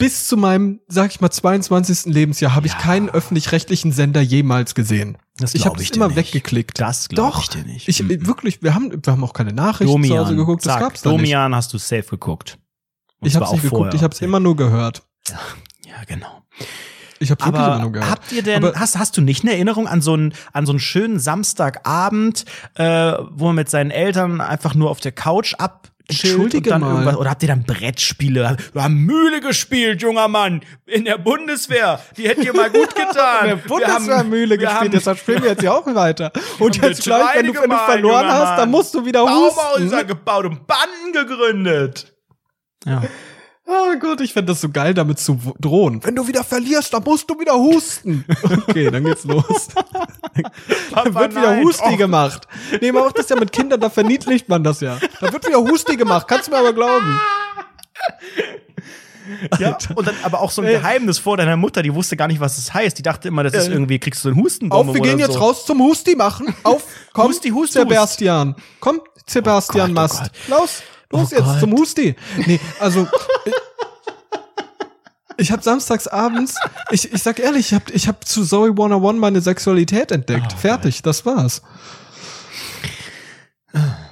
bis zu meinem, sag ich mal, 22. Lebensjahr habe ich Ja. keinen öffentlich-rechtlichen Sender jemals gesehen. Das ich habe es immer nicht. weggeklickt. Das glaub Doch, ich dir nicht. Ich Mhm. wirklich, wir haben, wir haben auch keine Nachrichten zu Hause geguckt. Das zack, gab's da nicht. Domian hast du safe geguckt. Und Ich habe nicht auch geguckt. vorher. Ich habe es immer nur gehört. Ja, genau. Ich habe wirklich immer nur gehört. habt ihr denn, Aber- hast, hast du nicht eine Erinnerung an so einen, an so einen schönen Samstagabend, äh, wo man mit seinen Eltern einfach nur auf der Couch ab Entschuldige dann mal. oder habt ihr dann Brettspiele? Wir haben Mühle gespielt, junger Mann, in der Bundeswehr. Die hätte dir mal gut [laughs] getan. der Bundeswehrmühle wir haben- gespielt, deshalb spielen wir jetzt ja auch weiter. [laughs] Und haben jetzt gleich, wenn du, wenn du verloren hast, junger dann musst du wieder Baumhäuser husten. gebaut und Banden gegründet. Ja. Oh Gott, ich fände das so geil, damit zu drohen. Wenn du wieder verlierst, dann musst du wieder husten. [laughs] Okay, dann geht's los. [laughs] Dann wird wieder nein. Husti Oh. gemacht. Nee, man macht das ja mit Kindern, da verniedlicht man das ja. Da wird wieder Husti gemacht, kannst du mir aber glauben. Ja, und dann aber auch so ein Ey. Geheimnis vor deiner Mutter, die wusste gar nicht, was das heißt. Die dachte immer, das ist Äh. irgendwie, kriegst du einen Hustenbomben Auf, wir gehen jetzt so. raus zum Husti machen. Auf, komm, Husti, Hust, Sebastian. Komm, Sebastian Oh Gott, oh Mast. Gott. Los, los Oh jetzt Gott. zum Husti. Nee, also ich, habe samstags abends, ich, ich sag ehrlich, ich habe ich hab zu Zoe 101 meine Sexualität entdeckt. Oh Fertig, das war's.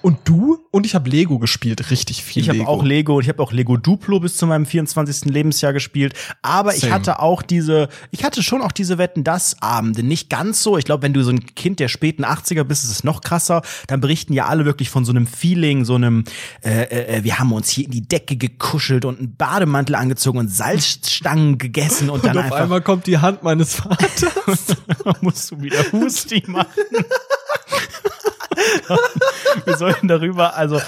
Und du? Und ich habe Lego gespielt, richtig viel Ich habe auch Lego, ich habe auch Lego Duplo bis zu meinem 24. Lebensjahr gespielt, aber ich Same. hatte auch diese, ich hatte schon auch diese Wetten das Abende, nicht ganz so. Ich glaube, wenn du so ein Kind der späten 80er bist, ist es noch krasser, dann berichten ja alle wirklich von so einem Feeling, so einem äh, äh, wir haben uns hier in die Decke gekuschelt und einen Bademantel angezogen und Salzstangen gegessen und, und dann auf einfach einmal kommt die Hand meines [laughs] Vaters. musst du wieder Husti machen. Wir sollten darüber, also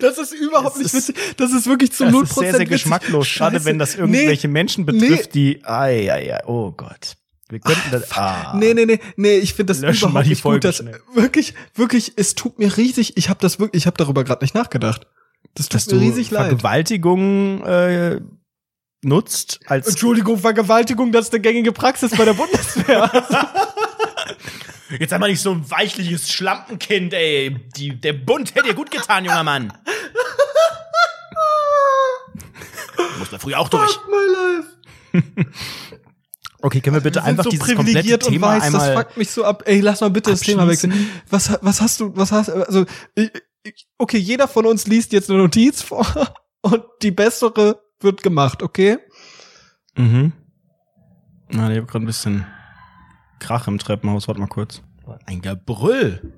Das ist überhaupt nicht witzig. Das ist wirklich zu das 0% ist sehr, sehr witzig. geschmacklos, gerade Scheiße. wenn das irgendwelche Nee, Menschen betrifft, die, ai, ai, ai, oh Gott. Wir könnten das, ah. Nee, nee, nee, nee, ich finde das Löschen überhaupt mal die nicht Folge gut. Das, wirklich, wirklich, es tut mir riesig, ich habe das wirklich, ich habe darüber gerade nicht nachgedacht. Das tut dass mir riesig leid. Vergewaltigung äh, nutzt als Entschuldigung, Vergewaltigung, das ist eine gängige Praxis bei der [laughs] Bundeswehr. Jetzt einmal nicht so ein weichliches Schlampenkind, ey. Die, der Bund hätte dir gut getan, junger Mann. [laughs] Muss da früher auch durch. My life. [laughs] Okay, können wir bitte Wir einfach so dieses komplette privilegiert und Thema weiß, das einmal fuckt mich so ab. Ey, lass mal bitte das Thema wechseln. Was, was hast du, was hast, also, ich, ich, okay, jeder von uns liest jetzt eine Notiz vor [laughs] und die bessere wird gemacht, okay? Mhm. Na, ich hab gerade ein bisschen Krach im Treppenhaus. Warte mal kurz. Ein Gebrüll.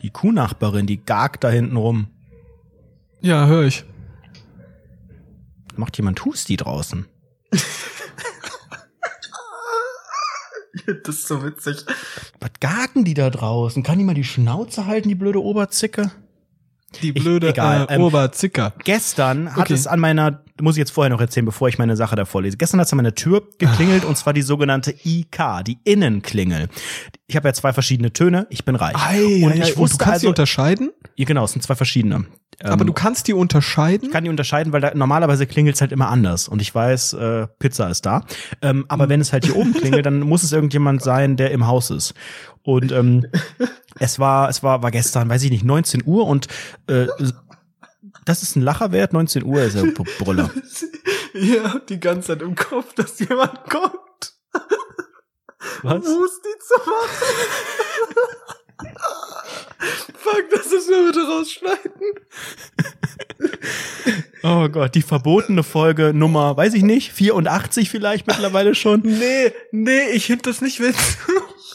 Die Kuhnachbarin, die gagt da hinten rum. Ja, höre ich. Macht jemand Husti draußen? Das ist so witzig. Was gagen die da draußen? Kann die mal die Schnauze halten, die blöde Oberzicke? Die blöde egal, äh, ähm, Oberzicker. Gestern hat Okay. es an meiner muss ich jetzt vorher noch erzählen, bevor ich meine Sache da vorlese. Gestern hat es an meiner Tür geklingelt und zwar die sogenannte IK, die Innenklingel. Ich habe ja zwei verschiedene Töne, ich bin reich. Ei, und ei, ich wusste du kannst also, unterscheiden? ja, genau, es sind zwei verschiedene. Aber Ähm, du kannst die unterscheiden? ich kann die unterscheiden, weil da, normalerweise klingelt es halt immer anders. Und ich weiß, äh, Pizza ist da. Ähm, aber wenn es halt hier oben klingelt, dann muss es irgendjemand sein, der im Haus ist. Und ähm, [laughs] es war, es war, war gestern, weiß ich nicht, 19 Uhr und äh, das ist ein Lacherwert, 19 Uhr ist ja B- Brüller. [laughs] ja, die ganze Zeit im Kopf, dass jemand kommt, Was? Musti zu machen. Fuck, das müssen wir bitte rausschneiden. Oh Gott, die verbotene Folge Nummer, weiß ich nicht, 84 vielleicht mittlerweile schon. Nee, nee, ich finde das nicht witzig.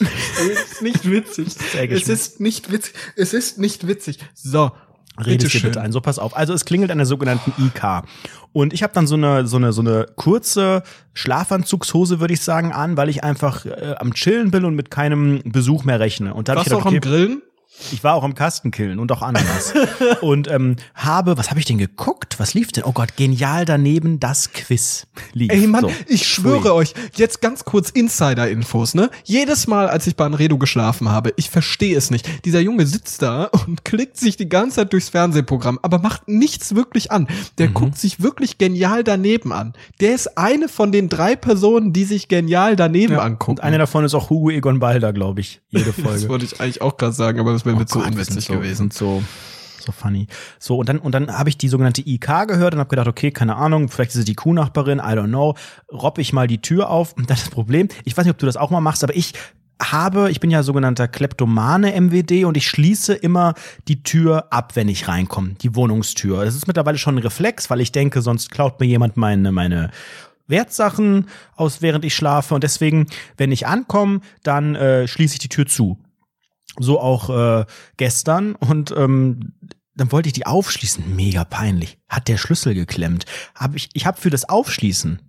[laughs] es ist nicht witzig. Es ist nicht witzig. Es ist nicht witzig. So. Rede ich dir bitteschön. bitte ein. So, pass auf. Also es klingelt an der sogenannten IK. Und ich habe dann so eine, so eine, so eine kurze Schlafanzugshose, würde ich sagen, an, weil ich einfach äh, am Chillen bin und mit keinem Besuch mehr rechne. Und da hab ich Warst du auch gedacht, am okay, Grillen? Ich war auch am Kastenkillen und auch Ananas. [laughs] und ähm, habe, was habe ich denn geguckt? Was lief denn? Oh Gott, genial daneben das Quiz lief. Ey Mann, So. ich schwöre Pfui. euch, jetzt ganz kurz Insider-Infos, ne? Jedes Mal, als ich bei Anredo geschlafen habe, ich verstehe es nicht. Dieser Junge sitzt da und klickt sich die ganze Zeit durchs Fernsehprogramm, aber macht nichts wirklich an. Der Mhm. guckt sich wirklich genial daneben an. Der ist eine von den drei Personen, die sich genial daneben angucken. Und eine davon ist auch Hugo Egon Balder, glaube ich, jede [laughs] das Folge. wollte ich eigentlich auch gerade sagen, aber das wäre mir zu Oh Gott, wir unwitzig so, gewesen. So, so funny. So, und dann, und dann habe ich die sogenannte IK gehört und habe gedacht, okay, keine Ahnung, vielleicht ist es die Kuhnachbarin, I don't know. Robb ich mal die Tür auf. Und das ist das Problem. Ich weiß nicht, ob du das auch mal machst, aber ich habe, ich bin ja sogenannter Kleptomane MWD und ich schließe immer die Tür ab, wenn ich reinkomme, die Wohnungstür. Das ist mittlerweile schon ein Reflex, weil ich denke, sonst klaut mir jemand meine, meine Wertsachen aus, während ich schlafe. Und deswegen, wenn ich ankomme, dann äh, schließe ich die Tür zu. So auch äh, gestern. Und ähm, dann wollte ich die aufschließen. Mega peinlich. Hat der Schlüssel geklemmt. Hab ich ich habe für das Aufschließen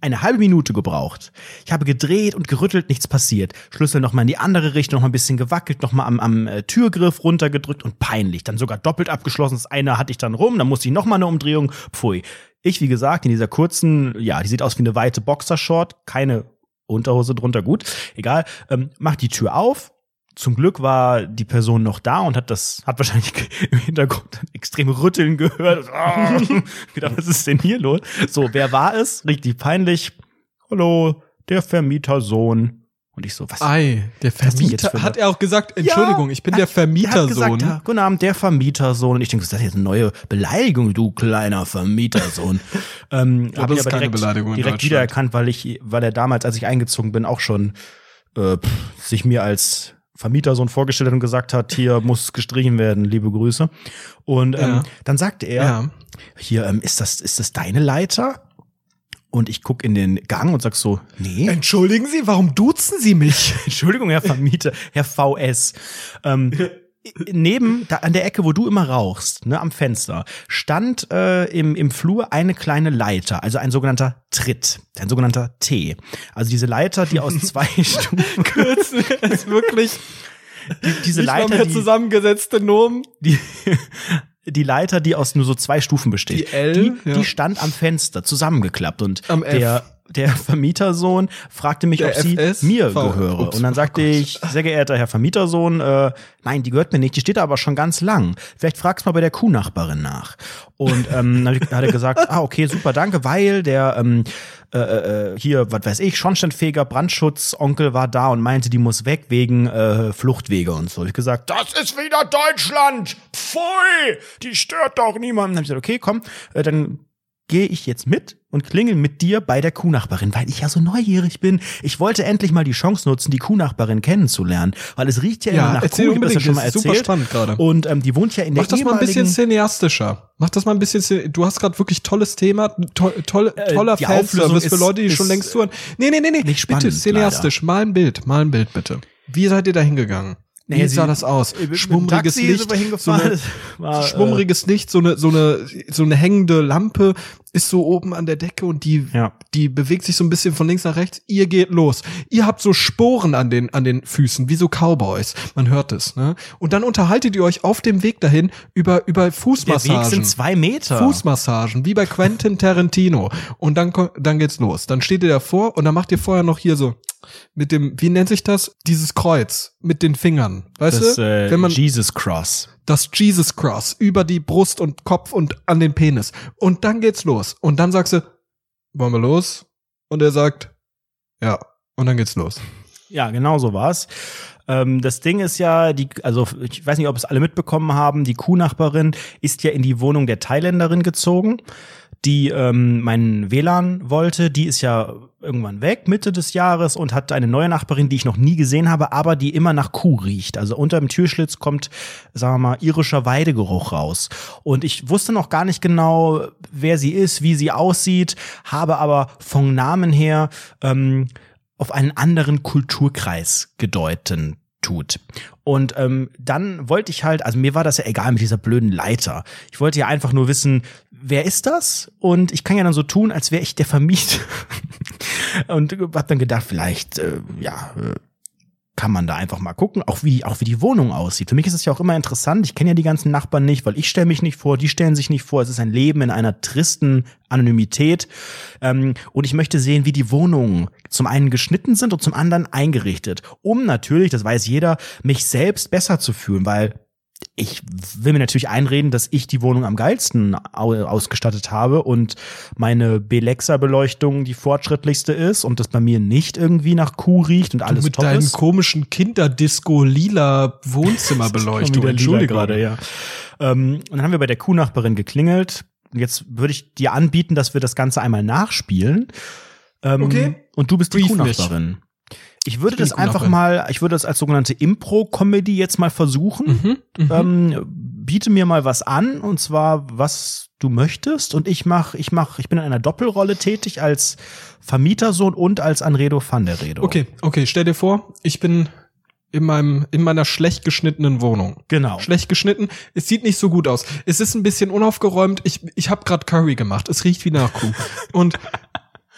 eine halbe Minute gebraucht. Ich habe gedreht und gerüttelt, nichts passiert. Schlüssel noch mal in die andere Richtung, noch mal ein bisschen gewackelt, noch mal am, am äh, Türgriff runtergedrückt und peinlich. Dann sogar doppelt abgeschlossen. Das eine hatte ich dann rum, dann musste ich noch mal eine Umdrehung. Pfui. Ich, wie gesagt, in dieser kurzen, ja, die sieht aus wie eine weite Boxershort, keine Unterhose drunter, gut, egal, ähm, mach die Tür auf. Zum Glück war die Person noch da und hat das, hat wahrscheinlich [laughs] im Hintergrund extrem rütteln gehört. Ah, [laughs] gedacht, was ist denn hier los? So, wer war es? Richtig peinlich. Hallo, der Vermietersohn. Und ich so, was? Ei, der Vermieter, hat er auch gesagt, Entschuldigung, ich bin der Der hat Vermietersohn. gesagt, ja, guten Abend, der Vermietersohn. Und ich denke, das ist jetzt eine neue Beleidigung, du kleiner Vermietersohn. [laughs] ähm, Ja, hab das ich ist keine direkt, direkt wiedererkannt, weil ich, weil er damals, als ich eingezogen bin, auch schon äh, pff, sich mir als Vermietersohn vorgestellt hat und gesagt hat, hier muss gestrichen werden, liebe Grüße. Und ähm, Ja. dann sagte er, ja. hier, ähm, ist das, ist das deine Leiter? Und ich guck in den Gang und sag so, nee. Entschuldigen Sie, warum duzen Sie mich? [laughs] Entschuldigung, Herr Vermieter, Herr VS. Ähm, neben, da an der Ecke, wo du immer rauchst, ne, am Fenster, stand äh, im, im Flur eine kleine Leiter, also ein sogenannter Tritt, ein sogenannter T. Also diese Leiter, die aus [laughs] zwei Stufen, Kürzen ist wirklich die, diese mal Leiter, mehr die, zusammengesetzte Nomen. die, [laughs] die Leiter, die aus nur so zwei Stufen besteht. Die L, die, ja. die stand am Fenster, zusammengeklappt und Am F. der Vermietersohn fragte mich, Der ob sie FS? mir V. gehöre. Ups. Und dann sagte ich, sehr geehrter Herr Vermietersohn, äh, nein, die gehört mir nicht, die steht da aber schon ganz lang. Vielleicht fragst mal bei der Kuhnachbarin nach. Und ähm, dann hat er gesagt, ah, okay, super, danke, weil der ähm, äh, äh, hier, was weiß ich, Schornsteinfeger, Brandschutz, Onkel war da und meinte, die muss weg wegen äh, Fluchtwege und so. Ich gesagt, das ist wieder Deutschland! Pfui! Die stört doch niemanden. Dann hab ich gesagt, okay, komm, äh, dann gehe ich jetzt mit und klingel mit dir bei der Kuhnachbarin, weil ich ja so neugierig bin. Ich wollte endlich mal die Chance nutzen, die Kuhnachbarin kennenzulernen, weil es riecht ja, Ja, immer nach erzähl Kuh, ich hab das ja schon mal ist super erzählt. spannend gerade. Und ähm, die wohnt ja in der Mach das mal ein bisschen cineastischer. Mach das mal ein bisschen, du hast gerade wirklich tolles Thema, to toll, Äh, toller die Fanservice Auflösung für ist- Leute, die schon ist, längst zuhören. Nee, nee, nee, nee, nicht spannend, bitte, cineastisch, mal ein Bild, mal ein Bild bitte. Wie seid ihr da hingegangen? Wie Naja, sah das aus? Schwummriges Licht, so eine, [laughs] war, äh, schwummriges Licht, so eine, so eine, so eine hängende Lampe, ist so oben an der Decke und die, Ja. die bewegt sich so ein bisschen von links nach rechts. Ihr geht los. Ihr habt so Sporen an den, an den Füßen, wie so Cowboys. Man hört es, ne? Und dann unterhaltet ihr euch auf dem Weg dahin über, über Der Fußmassagen. Weg sind zwei Meter. Fußmassagen, wie bei Quentin Tarantino. Und dann, dann geht's los. Dann steht ihr davor und dann macht ihr vorher noch hier so mit dem, wie nennt sich das? Dieses Kreuz mit den Fingern. Weißt das du? äh, Wenn man Jesus Cross. Das Jesus Cross über die Brust und Kopf und an den Penis. Und dann geht's los. Und dann sagst du, wollen wir los? Und er sagt, ja. Und dann geht's los. Ja, genau so war's. Ähm, das Ding ist ja, die, also ich weiß nicht, ob es alle mitbekommen haben, die Kuhnachbarin ist ja in die Wohnung der Thailänderin gezogen, die ähm, meinen WLAN wollte. Die ist ja irgendwann weg, Mitte des Jahres, und hat eine neue Nachbarin, die ich noch nie gesehen habe, aber die immer nach Kuh riecht. Also unter dem Türschlitz kommt, sagen wir mal, irischer Weidegeruch raus. Und ich wusste noch gar nicht genau, wer sie ist, wie sie aussieht, habe aber vom Namen her ähm, auf einen anderen Kulturkreis gedeuten tut. Und ähm, dann wollte ich halt, also mir war das ja egal mit dieser blöden Leiter. Ich wollte ja einfach nur wissen, wer ist das? Und ich kann ja dann so tun, als wäre ich der Vermieter. [laughs] Und hab dann gedacht, vielleicht, äh, ja, äh, kann man da einfach mal gucken, auch wie, auch wie die Wohnung aussieht. Für mich ist es ja auch immer interessant. Ich kenne ja die ganzen Nachbarn nicht, weil ich stelle mich nicht vor, die stellen sich nicht vor. Es ist ein Leben in einer tristen Anonymität. Ähm, und ich möchte sehen, wie die Wohnungen zum einen geschnitten sind und zum anderen eingerichtet. Um natürlich, das weiß jeder, mich selbst besser zu fühlen, weil ich will mir natürlich einreden, dass ich die Wohnung am geilsten au ausgestattet habe und meine Belexa-Beleuchtung die fortschrittlichste ist und das bei mir nicht irgendwie nach Kuh riecht und alles mit top deinem ist. komischen Kinderdisco-lila Wohnzimmerbeleuchtung. Entschuldigung. gerade, ja. Ähm, und dann haben wir bei der Kuhnachbarin geklingelt. Jetzt würde ich dir anbieten, dass wir das Ganze einmal nachspielen. Ähm, Okay. Und du bist die Brief mich. Ich würde das die einfach mal, ich würde das als sogenannte Impro-Comedy jetzt mal versuchen. Mhm, mhm. Ähm, biete mir mal was an und zwar was du möchtest und ich mach, ich mach, ich bin in einer Doppelrolle tätig als Vermietersohn und als Anredo van der Redo. Okay, okay, stell dir vor, ich bin in meinem, in meiner schlecht geschnittenen Wohnung. Genau. Schlecht geschnitten. Es sieht nicht so gut aus. Es ist ein bisschen unaufgeräumt. Ich, ich habe gerade Curry gemacht. Es riecht wie nach Kuh. [laughs] Und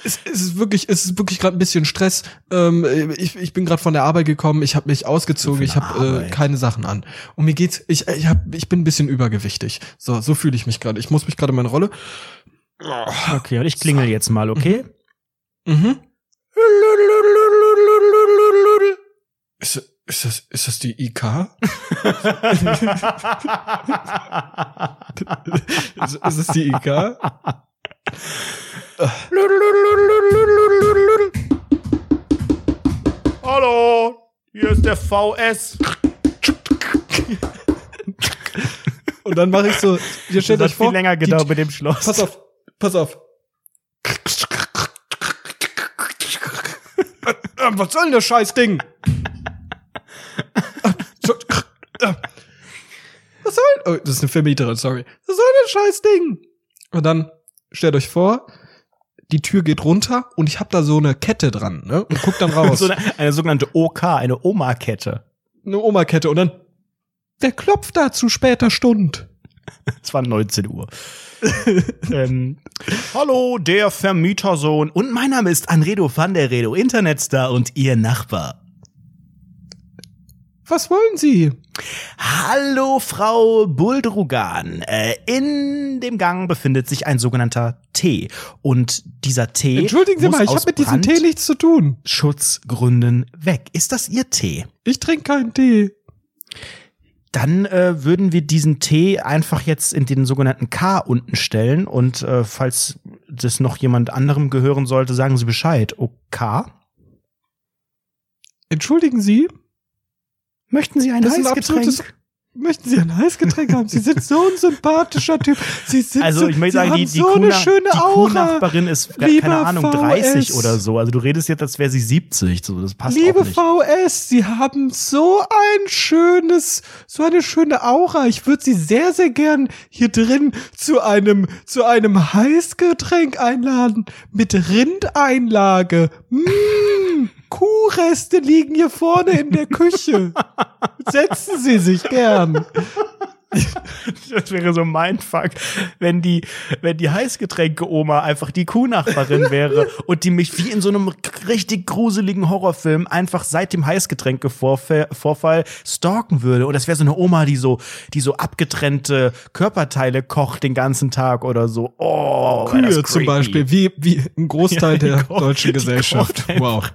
es, es ist wirklich, es ist wirklich gerade ein bisschen Stress. Ähm, ich, ich bin gerade von der Arbeit gekommen. Ich habe mich ausgezogen. Ich habe äh, keine Sachen an. Und mir geht's. Ich, ich hab, ich bin ein bisschen übergewichtig. So, so fühle ich mich gerade. Ich muss mich gerade in meine Rolle. Okay, und ich klingel jetzt mal, okay? Mhm. Ist, ist das, ist das die IK? [laughs] [laughs] ist, ist es die IK? [laughs] Hallo, hier ist der VS. Und dann mache ich so, ihr stellt Das euch vor, viel länger gedauert mit dem Schloss. Pass auf, pass auf. Äh, Was soll denn das scheiß Ding? So, äh, Was soll Oh, das ist eine Vermieterin, sorry. Was soll das scheiß Ding? Und dann stellt euch vor, die Tür geht runter und ich habe da so eine Kette dran, ne? Und guck dann raus. [laughs] So eine, eine sogenannte OK, eine Oma-Kette. eine Oma-Kette und dann der klopft da zu später Stund. [laughs] Es war 19 Uhr. [laughs] ähm, Hallo, der Vermietersohn. Und mein Name ist Anredo van der Redo, Internetstar und Ihr Nachbar. Was wollen Sie? Hallo, Frau Buldrugan. Äh, in dem Gang befindet sich ein sogenannter Tee. Und dieser Tee. Entschuldigen Sie mal, ich habe mit diesem Tee nichts zu tun. Schutzgründen weg. Ist das Ihr Tee? Ich trinke keinen Tee. Dann äh, würden wir diesen Tee einfach jetzt in den sogenannten K unten stellen und äh, falls das noch jemand anderem gehören sollte, sagen Sie Bescheid. OK? Entschuldigen Sie, Möchten Sie ein Das ist ein Heißgetränk? absolutes- möchten Sie ein Heißgetränk haben? Sie sind so ein sympathischer Typ. Sie sind Also so, ich möchte Sie sagen, die, die, so Kuhna eine schöne die Aura. Kuhnachbarin ist, keine Ahnung, VS. 30 oder so. Also du redest jetzt, als wäre sie 70. So, das passt Liebe auch nicht. VS, Sie haben so ein schönes, so eine schöne Aura. Ich würde Sie sehr, sehr gern hier drin zu einem, zu einem Heißgetränk einladen mit Rindeinlage. Mmh, Kuhreste liegen hier vorne in der Küche. [laughs] Setzen Sie sich gern. [laughs] das wäre so mein Fuck, wenn die, wenn die Heißgetränke-Oma einfach die Kuhnachbarin wäre [laughs] und die mich wie in so einem richtig gruseligen Horrorfilm einfach seit dem Heißgetränke-Vorfall stalken würde. Und das wäre so eine Oma, die so, die so abgetrennte Körperteile kocht den ganzen Tag oder so. Oh, das Kühe zum. Beispiel, wie, wie ein Großteil [laughs] Ja, der kocht- deutschen Gesellschaft. Wow.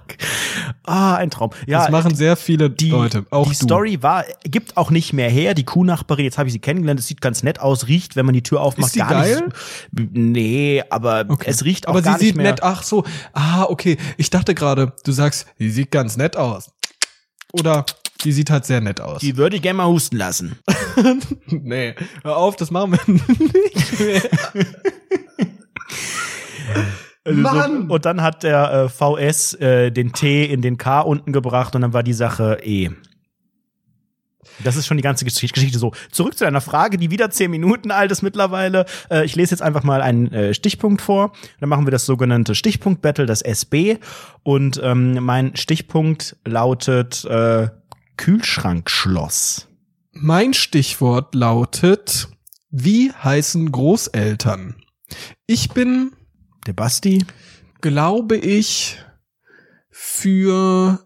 Ah, ein Traum. Ja, Das machen sehr viele die, Leute, auch die du. Story war, gibt auch nicht mehr her. Die Kuhnachbarin, jetzt habe ich sie kennengelernt, es sieht ganz nett aus, riecht, wenn man die Tür aufmacht, Ist sie gar geil? nicht. Nee, aber Okay. es riecht auch Aber gar sie sieht nicht mehr. nett, ach so, ah, okay. Ich dachte gerade, du sagst, sie sieht ganz nett aus. Oder die sieht halt sehr nett aus. Die würde ich gerne mal husten lassen. [laughs] nee, hör auf, das machen wir [laughs] nicht mehr. Also Mann! So, und dann hat der äh, VS äh, den T in den K unten gebracht und dann war die Sache E. Das ist schon die ganze Gesch- Geschichte so. Zurück zu deiner Frage, die wieder zehn Minuten alt ist mittlerweile. Äh, ich lese jetzt einfach mal einen äh, Stichpunkt vor. Dann machen wir das sogenannte Stichpunkt-Battle, das SB. Und ähm, mein Stichpunkt lautet äh, Kühlschrankschloss. Mein Stichwort lautet, wie heißen Großeltern? Ich bin, Der Basti? glaube ich, für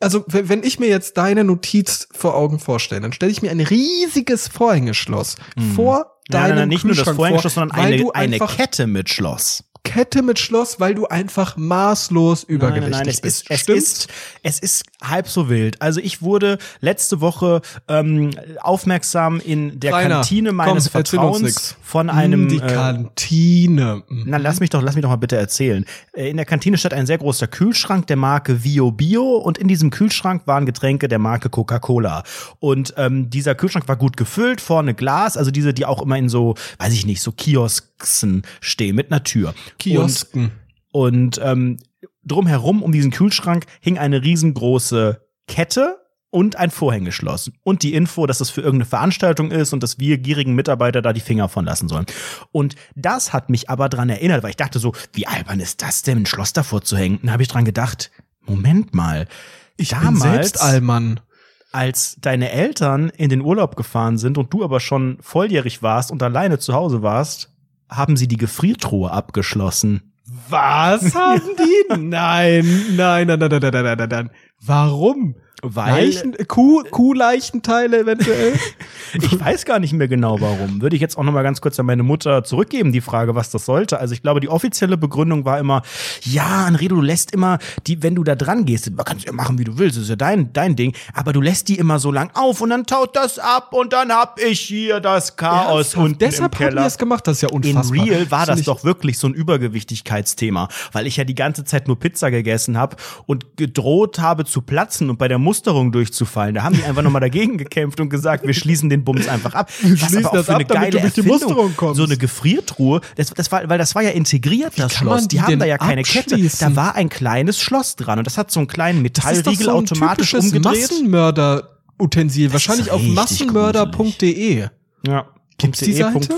also wenn ich mir jetzt deine Notiz vor Augen vorstelle, dann stelle ich mir ein riesiges Vorhängeschloss Mhm. vor Nein, deinem nein, nein, nicht nur das Kühlschrank Vorhängeschloss, vor, sondern weil eine, du eine Kette mit Schloss. Kette mit Schloss, weil du einfach maßlos übergewichtig Nein, nein, nein, es bist. ist, es ist, es ist halb so wild. Also ich wurde letzte Woche ähm, aufmerksam in der Rainer, Kantine meines komm, Vertrauens von einem. die äh, Kantine. na, lass mich doch, lass mich doch mal bitte erzählen. Äh, In der Kantine stand ein sehr großer Kühlschrank der Marke Vio Bio und in diesem Kühlschrank waren Getränke der Marke Coca-Cola. Und ähm, dieser Kühlschrank war gut gefüllt, vorne Glas, also diese, die auch immer in so, weiß ich nicht, so Kiosken stehen mit einer Tür. Kiosken. Und ähm, drumherum um diesen Kühlschrank hing eine riesengroße Kette und ein Vorhängeschloss. Und die Info, dass das für irgendeine Veranstaltung ist und dass wir gierigen Mitarbeiter da die Finger von lassen sollen. Und das hat mich aber dran erinnert, weil ich dachte so, wie albern ist das denn, ein Schloss davor zu hängen? Dann habe ich dran gedacht, Moment mal. ich bin selbst Allmann. als deine Eltern in den Urlaub gefahren sind und du aber schon volljährig warst und alleine zu Hause warst, haben sie die Gefriertruhe abgeschlossen. Was haben die? nein, nein, nein, nein, nein, nein, nein, nein. Warum? Weil Leichen, Kuh, Kuhleichenteile eventuell? [laughs] Ich weiß gar nicht mehr genau warum. Würde ich jetzt auch noch mal ganz kurz an meine Mutter zurückgeben, die Frage, was das sollte. Also ich glaube, die offizielle Begründung war immer, ja, Anredo, du lässt immer die, wenn du da dran gehst, kannst du ja machen, wie du willst, das ist ja dein, dein Ding, aber du lässt die immer so lang auf und dann taut das ab und dann hab ich hier das Chaos Ernsthaft? unten Deshalb im haben Keller. das gemacht, das ist ja In unfassbar. Real war das doch wirklich so ein Übergewichtigkeitsthema, weil ich ja die ganze Zeit nur Pizza gegessen habe und gedroht habe zu platzen und bei der Musterung durchzufallen. Da haben die einfach nochmal dagegen gekämpft und gesagt, wir schließen den Bums einfach ab. Wir schließen das ab, damit du durch die Musterung kommst. So eine Gefriertruhe, das, das war, weil das war ja integriert, das Schloss. Die, die haben da ja keine Kette. Da war ein kleines Schloss dran und das hat so einen kleinen Das Metallriegel so ein automatisch umgedreht. Massenmörder-Utensil. Wahrscheinlich auf massenmörder.de. Ja. Gibt's die Seite?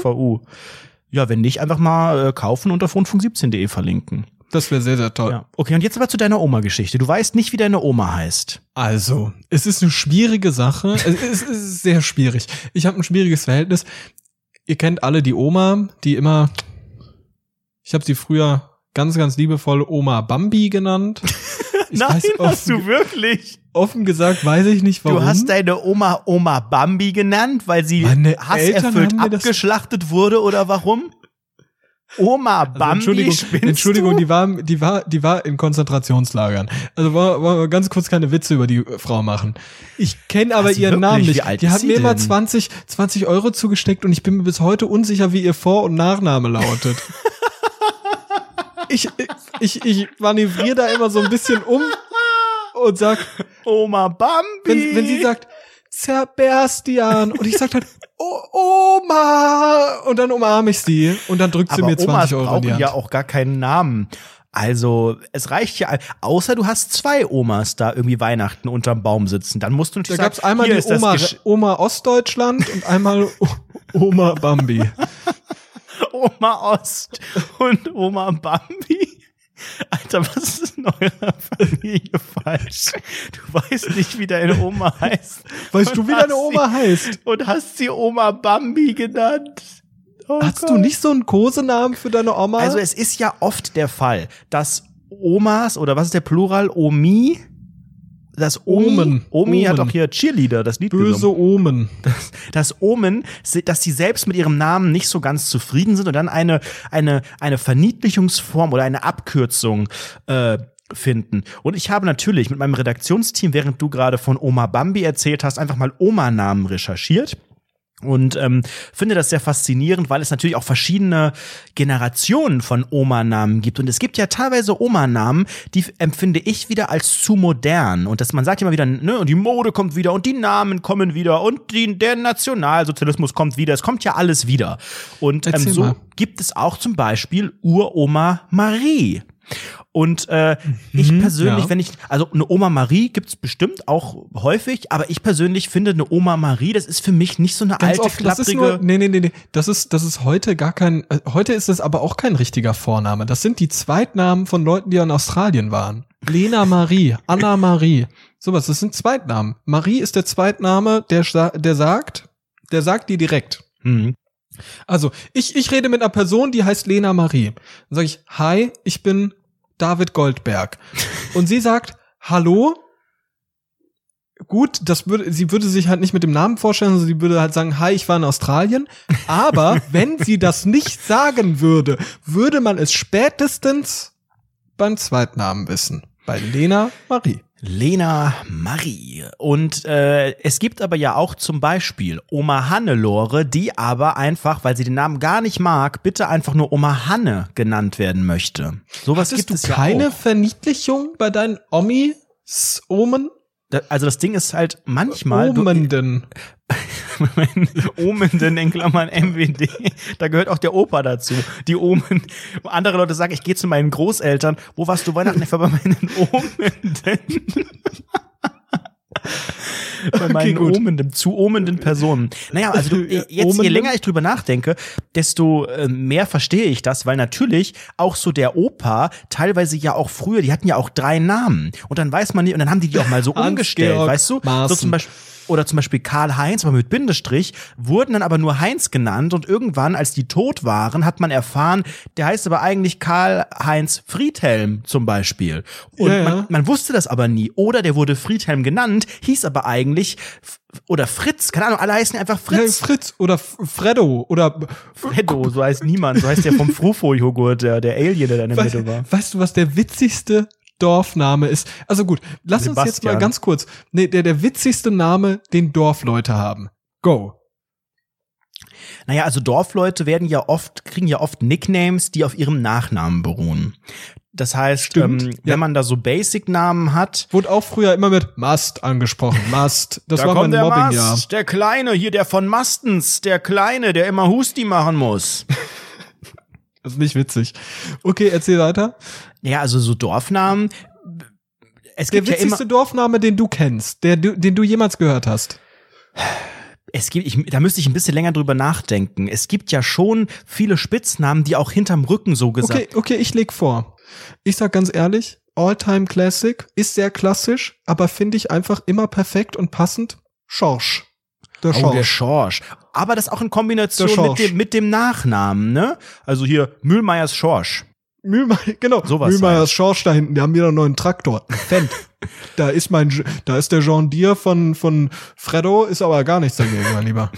Ja, wenn nicht, einfach mal äh, kaufen und auf rundfunk17.de verlinken. Das wäre sehr, sehr toll. Ja. Okay, und jetzt aber zu deiner Oma-Geschichte. Du weißt nicht, wie deine Oma heißt. Also, es ist eine schwierige Sache. es, ist, sehr schwierig. Ich habe ein schwieriges Verhältnis. Ihr kennt alle die Oma, die immer. Ich habe sie früher ganz, ganz liebevoll Oma Bambi genannt. [laughs] Ich weiß, offen, wirklich. offen gesagt weiß ich nicht warum. Du hast deine Oma Oma Bambi genannt, weil sie hasserfüllt abgeschlachtet wurde oder warum? Oma also, Bambi, Entschuldigung, spinnst Entschuldigung, du? die war, die war, die war in Konzentrationslagern. Also wollen wollen wir ganz kurz keine Witze über die äh, Frau machen. Ich kenne aber sie ihren wirklich? Namen nicht. Die hat mir immer denn? 20, 20 Euro zugesteckt und ich bin mir bis heute unsicher, wie ihr Vor- und Nachname lautet. ich, ich, ich manövriere da immer so ein bisschen um und sag, Oma Bambi. wenn, wenn sie sagt, Zerberstian und ich sag dann, oh, Oma und dann umarme ich sie und dann drückt sie aber mir 20 Omas Euro in die Hand. ja auch gar keinen Namen. Also, es reicht ja, außer du hast zwei Omas da irgendwie Weihnachten unterm Baum sitzen. Dann musst du Da natürlich gab's sagen, einmal hier die Oma, Oma Ostdeutschland und einmal O- Oma Bambi. [laughs] Oma Ost und Oma Bambi. [laughs] Alter, was ist in eurer Familie falsch? Du weißt nicht, wie deine Oma heißt. Weißt du, wie deine Oma sie, heißt? Und hast sie Oma Bambi genannt. Oh Hast Gott. du nicht so einen Kosenamen für deine Oma? Also es ist ja oft der Fall, dass Omas oder was ist der Plural? Omi? Das Omi, Omen. Omi hat Omen. auch hier Cheerleader, das Lied böse gesungen. Omen. Das Omen, dass sie selbst mit ihrem Namen nicht so ganz zufrieden sind und dann eine, eine, eine Verniedlichungsform oder eine Abkürzung äh, finden. Und ich habe natürlich mit meinem Redaktionsteam, während du gerade von Oma Bambi erzählt hast, einfach mal Oma-Namen recherchiert. Und ähm, finde das sehr faszinierend, weil es natürlich auch verschiedene Generationen von Oma-Namen gibt. Und es gibt ja teilweise Oma-Namen, die empfinde ich wieder als zu modern. Und dass man sagt immer wieder, ne, und die Mode kommt wieder und die Namen kommen wieder und die, der Nationalsozialismus kommt wieder. Es kommt ja alles wieder. Und ähm, so gibt es auch zum Beispiel Uroma Marie. Und äh, ich persönlich, ja. wenn ich, also eine Oma Marie gibt's bestimmt auch häufig, aber ich persönlich finde eine Oma Marie, das ist für mich nicht so eine Ganz alte, oft, das ist klapprige. nur, nee, nee, nee, nee, das ist, das ist heute gar kein, äh, heute ist es aber auch kein richtiger Vorname. Das sind die Zweitnamen von Leuten, die in Australien waren. Lena Marie, Anna Marie, sowas, das sind Zweitnamen. Marie ist der Zweitname, der, der sagt, der sagt die direkt. Mhm. Also, ich, ich rede mit einer Person, die heißt Lena Marie. Dann sage ich, hi, ich bin David Goldberg. Und sie sagt, hallo. Gut, das würde, sie würde sich halt nicht mit dem Namen vorstellen, sondern sie würde halt sagen, hi, ich war in Australien. Aber [laughs] wenn sie das nicht sagen würde, würde man es spätestens beim Zweitnamen wissen. Bei Lena Marie. Lena Marie. Und äh, es gibt aber ja auch zum Beispiel Oma Hannelore, die aber einfach, weil sie den Namen gar nicht mag, bitte einfach nur Oma Hanne genannt werden möchte. Sowas Hattest gibt du es ja keine auch. Verniedlichung bei deinen Omis, Omen? Also das Ding ist halt manchmal du, [laughs] Mein Omenden in Klammern MWD, da gehört auch der Opa dazu. Die Omen. Andere Leute sagen, ich gehe zu meinen Großeltern. Wo warst du Weihnachten? Ich war bei meinen Omenden. [laughs] bei meinen gut. Omenden, zu omenden Personen. Naja, also du, jetzt, je länger ich drüber nachdenke, desto äh, mehr verstehe ich das, weil natürlich auch so der Opa teilweise ja auch früher, die hatten ja auch drei Namen. Und dann weiß man nicht, und dann haben die die auch mal so umgestellt, weißt du? So Maaßen. zum Beispiel oder zum Beispiel Karl-Heinz, aber mit Bindestrich, wurden dann aber nur Heinz genannt und irgendwann, als die tot waren, hat man erfahren, der heißt aber eigentlich Karl-Heinz Friedhelm zum Beispiel. Und Ja, ja. Man, man wusste das aber nie. Oder der wurde Friedhelm genannt, hieß aber eigentlich, oder Fritz, keine Ahnung, alle heißen einfach Fritz. Fritz. Fritz oder Freddo oder Freddo, so heißt niemand, so heißt der vom [laughs] Frufo-Joghurt, der, der Alien, der da in der Mitte war. weißt du, was der witzigste Dorfname ist? Also gut, lass uns jetzt mal Sebastian. ganz kurz. Nee, der, der witzigste Name, den Dorfleute haben. Go. Naja, also Dorfleute werden ja oft, kriegen ja oft Nicknames, die auf ihrem Nachnamen beruhen. Das heißt, Stimmt, ähm, ja. wenn man da so Basic-Namen hat, Wurde auch früher immer mit Mast angesprochen. Mast. Das da war kommt mein der Mobbingjahr. Mast, der Kleine, hier der von Mastens, der Kleine, der immer Husti machen muss. [laughs] Das ist nicht witzig. Okay, erzähl weiter. ja, also so Dorfnamen. Es Der gibt ja immer, witzigste Dorfname, den du kennst, der, den du jemals gehört hast. es gibt, ich, da müsste ich ein bisschen länger drüber nachdenken. Es gibt ja schon viele Spitznamen, die auch hinterm Rücken so gesagt Okay, okay, ich leg vor. Ich sag ganz ehrlich, All-Time Classic ist sehr klassisch, aber finde ich einfach immer perfekt und passend. Schorsch. Der Oh, der Schorsch. Schorsch. Aber das auch in Kombination mit Schorsch. dem, mit dem Nachnamen, ne? Also hier Mühlmeiers Schorsch. Mühlmeier, genau. Sowas Mühlmeiers halt. Schorsch da hinten, die haben wieder einen neuen Traktor. Fendt. [laughs] da ist mein, da ist der Jean Deere von, von Freddo, ist aber gar nichts dagegen, mein Lieber.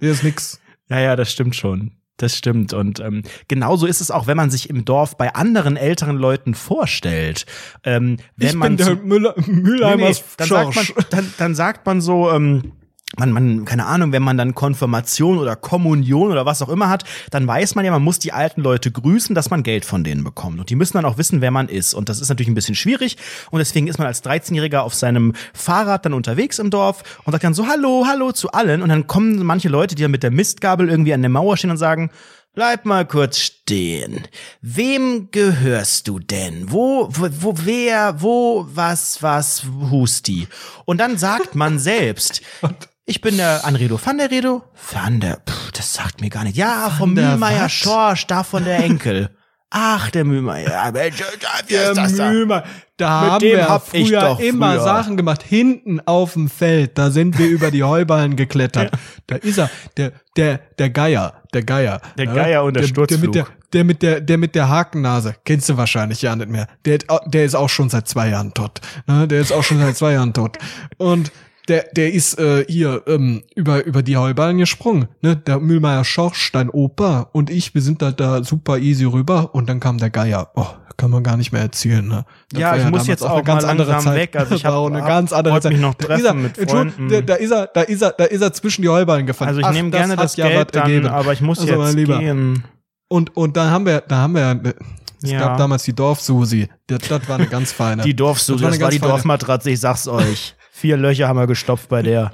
Hier ist nix. Ja, ja, das stimmt schon. Das stimmt. Und ähm, genauso ist es auch, wenn man sich im Dorf bei anderen älteren Leuten vorstellt. Ähm, wenn ich man bin der Müller, Nee, Mülheimers nee, dann, sagt Schorsch. man, dann, dann sagt man so, ähm, man, man, keine Ahnung, wenn man dann Konfirmation oder Kommunion oder was auch immer hat, dann weiß man ja, man muss die alten Leute grüßen, dass man Geld von denen bekommt. Und die müssen dann auch wissen, wer man ist. Und das ist natürlich ein bisschen schwierig. Und deswegen ist man als 13-Jähriger auf seinem Fahrrad dann unterwegs im Dorf und sagt dann so, hallo, hallo zu allen. Und dann kommen manche Leute, die dann mit der Mistgabel irgendwie an der Mauer stehen und sagen, Bleib mal kurz stehen. Wem gehörst du denn? Wo, wo, wo, wer, wo, was, was, Husti? Und dann sagt man selbst, [laughs] ich bin der Anredo van der Redo. Van der, pff, das sagt mir gar nicht. Ja, vom der Mühlmeier? Schorsch, da von der Enkel. Ach, der Mühlmeier. Ja, Mensch, wie ist das da? Mühlmann. Da Mit haben dem wir hab ich früher immer früher. Sachen gemacht. Hinten auf dem Feld, da sind wir über die Heuballen geklettert. Da ist er, der, der, der Geier, der Geier. Der Ja, Geier und der Der mit der, Sturzflug. der mit der, der mit der Hakennase. Kennst du wahrscheinlich ja nicht mehr. Der, der ist auch schon seit zwei Jahren tot. Ne? Der ist auch schon seit zwei Jahren tot. Und der, der ist äh, hier ähm, über, über die Heuballen gesprungen. Ne? Der Mühlmeier Schorsch, dein Opa und ich, wir sind da, da super easy rüber und dann kam der Geier. Oh, kann man gar nicht mehr erzählen. Ne? Das Ja, ich muss damals jetzt eine auch mal langsam weg. Also [laughs] ich hab- war auch eine ganz andere Zeit. mich noch Da treffen ist er, mit Freunden. Da, da ist er, da ist er, da ist er zwischen die Heuballen gefallen. Also ich Ach, nehme das gerne das ja Geld dann, ergeben. aber ich muss Also, jetzt Lieber. gehen. Und, und dann haben wir, da haben wir, es Ja. gab damals die Dorfsusi. Das, das war eine ganz [laughs] feine. Die Dorfsuche, Das war das, war die ganz feine- Dorfmatratze, ich sag's euch. Vier Löcher haben wir gestopft bei der.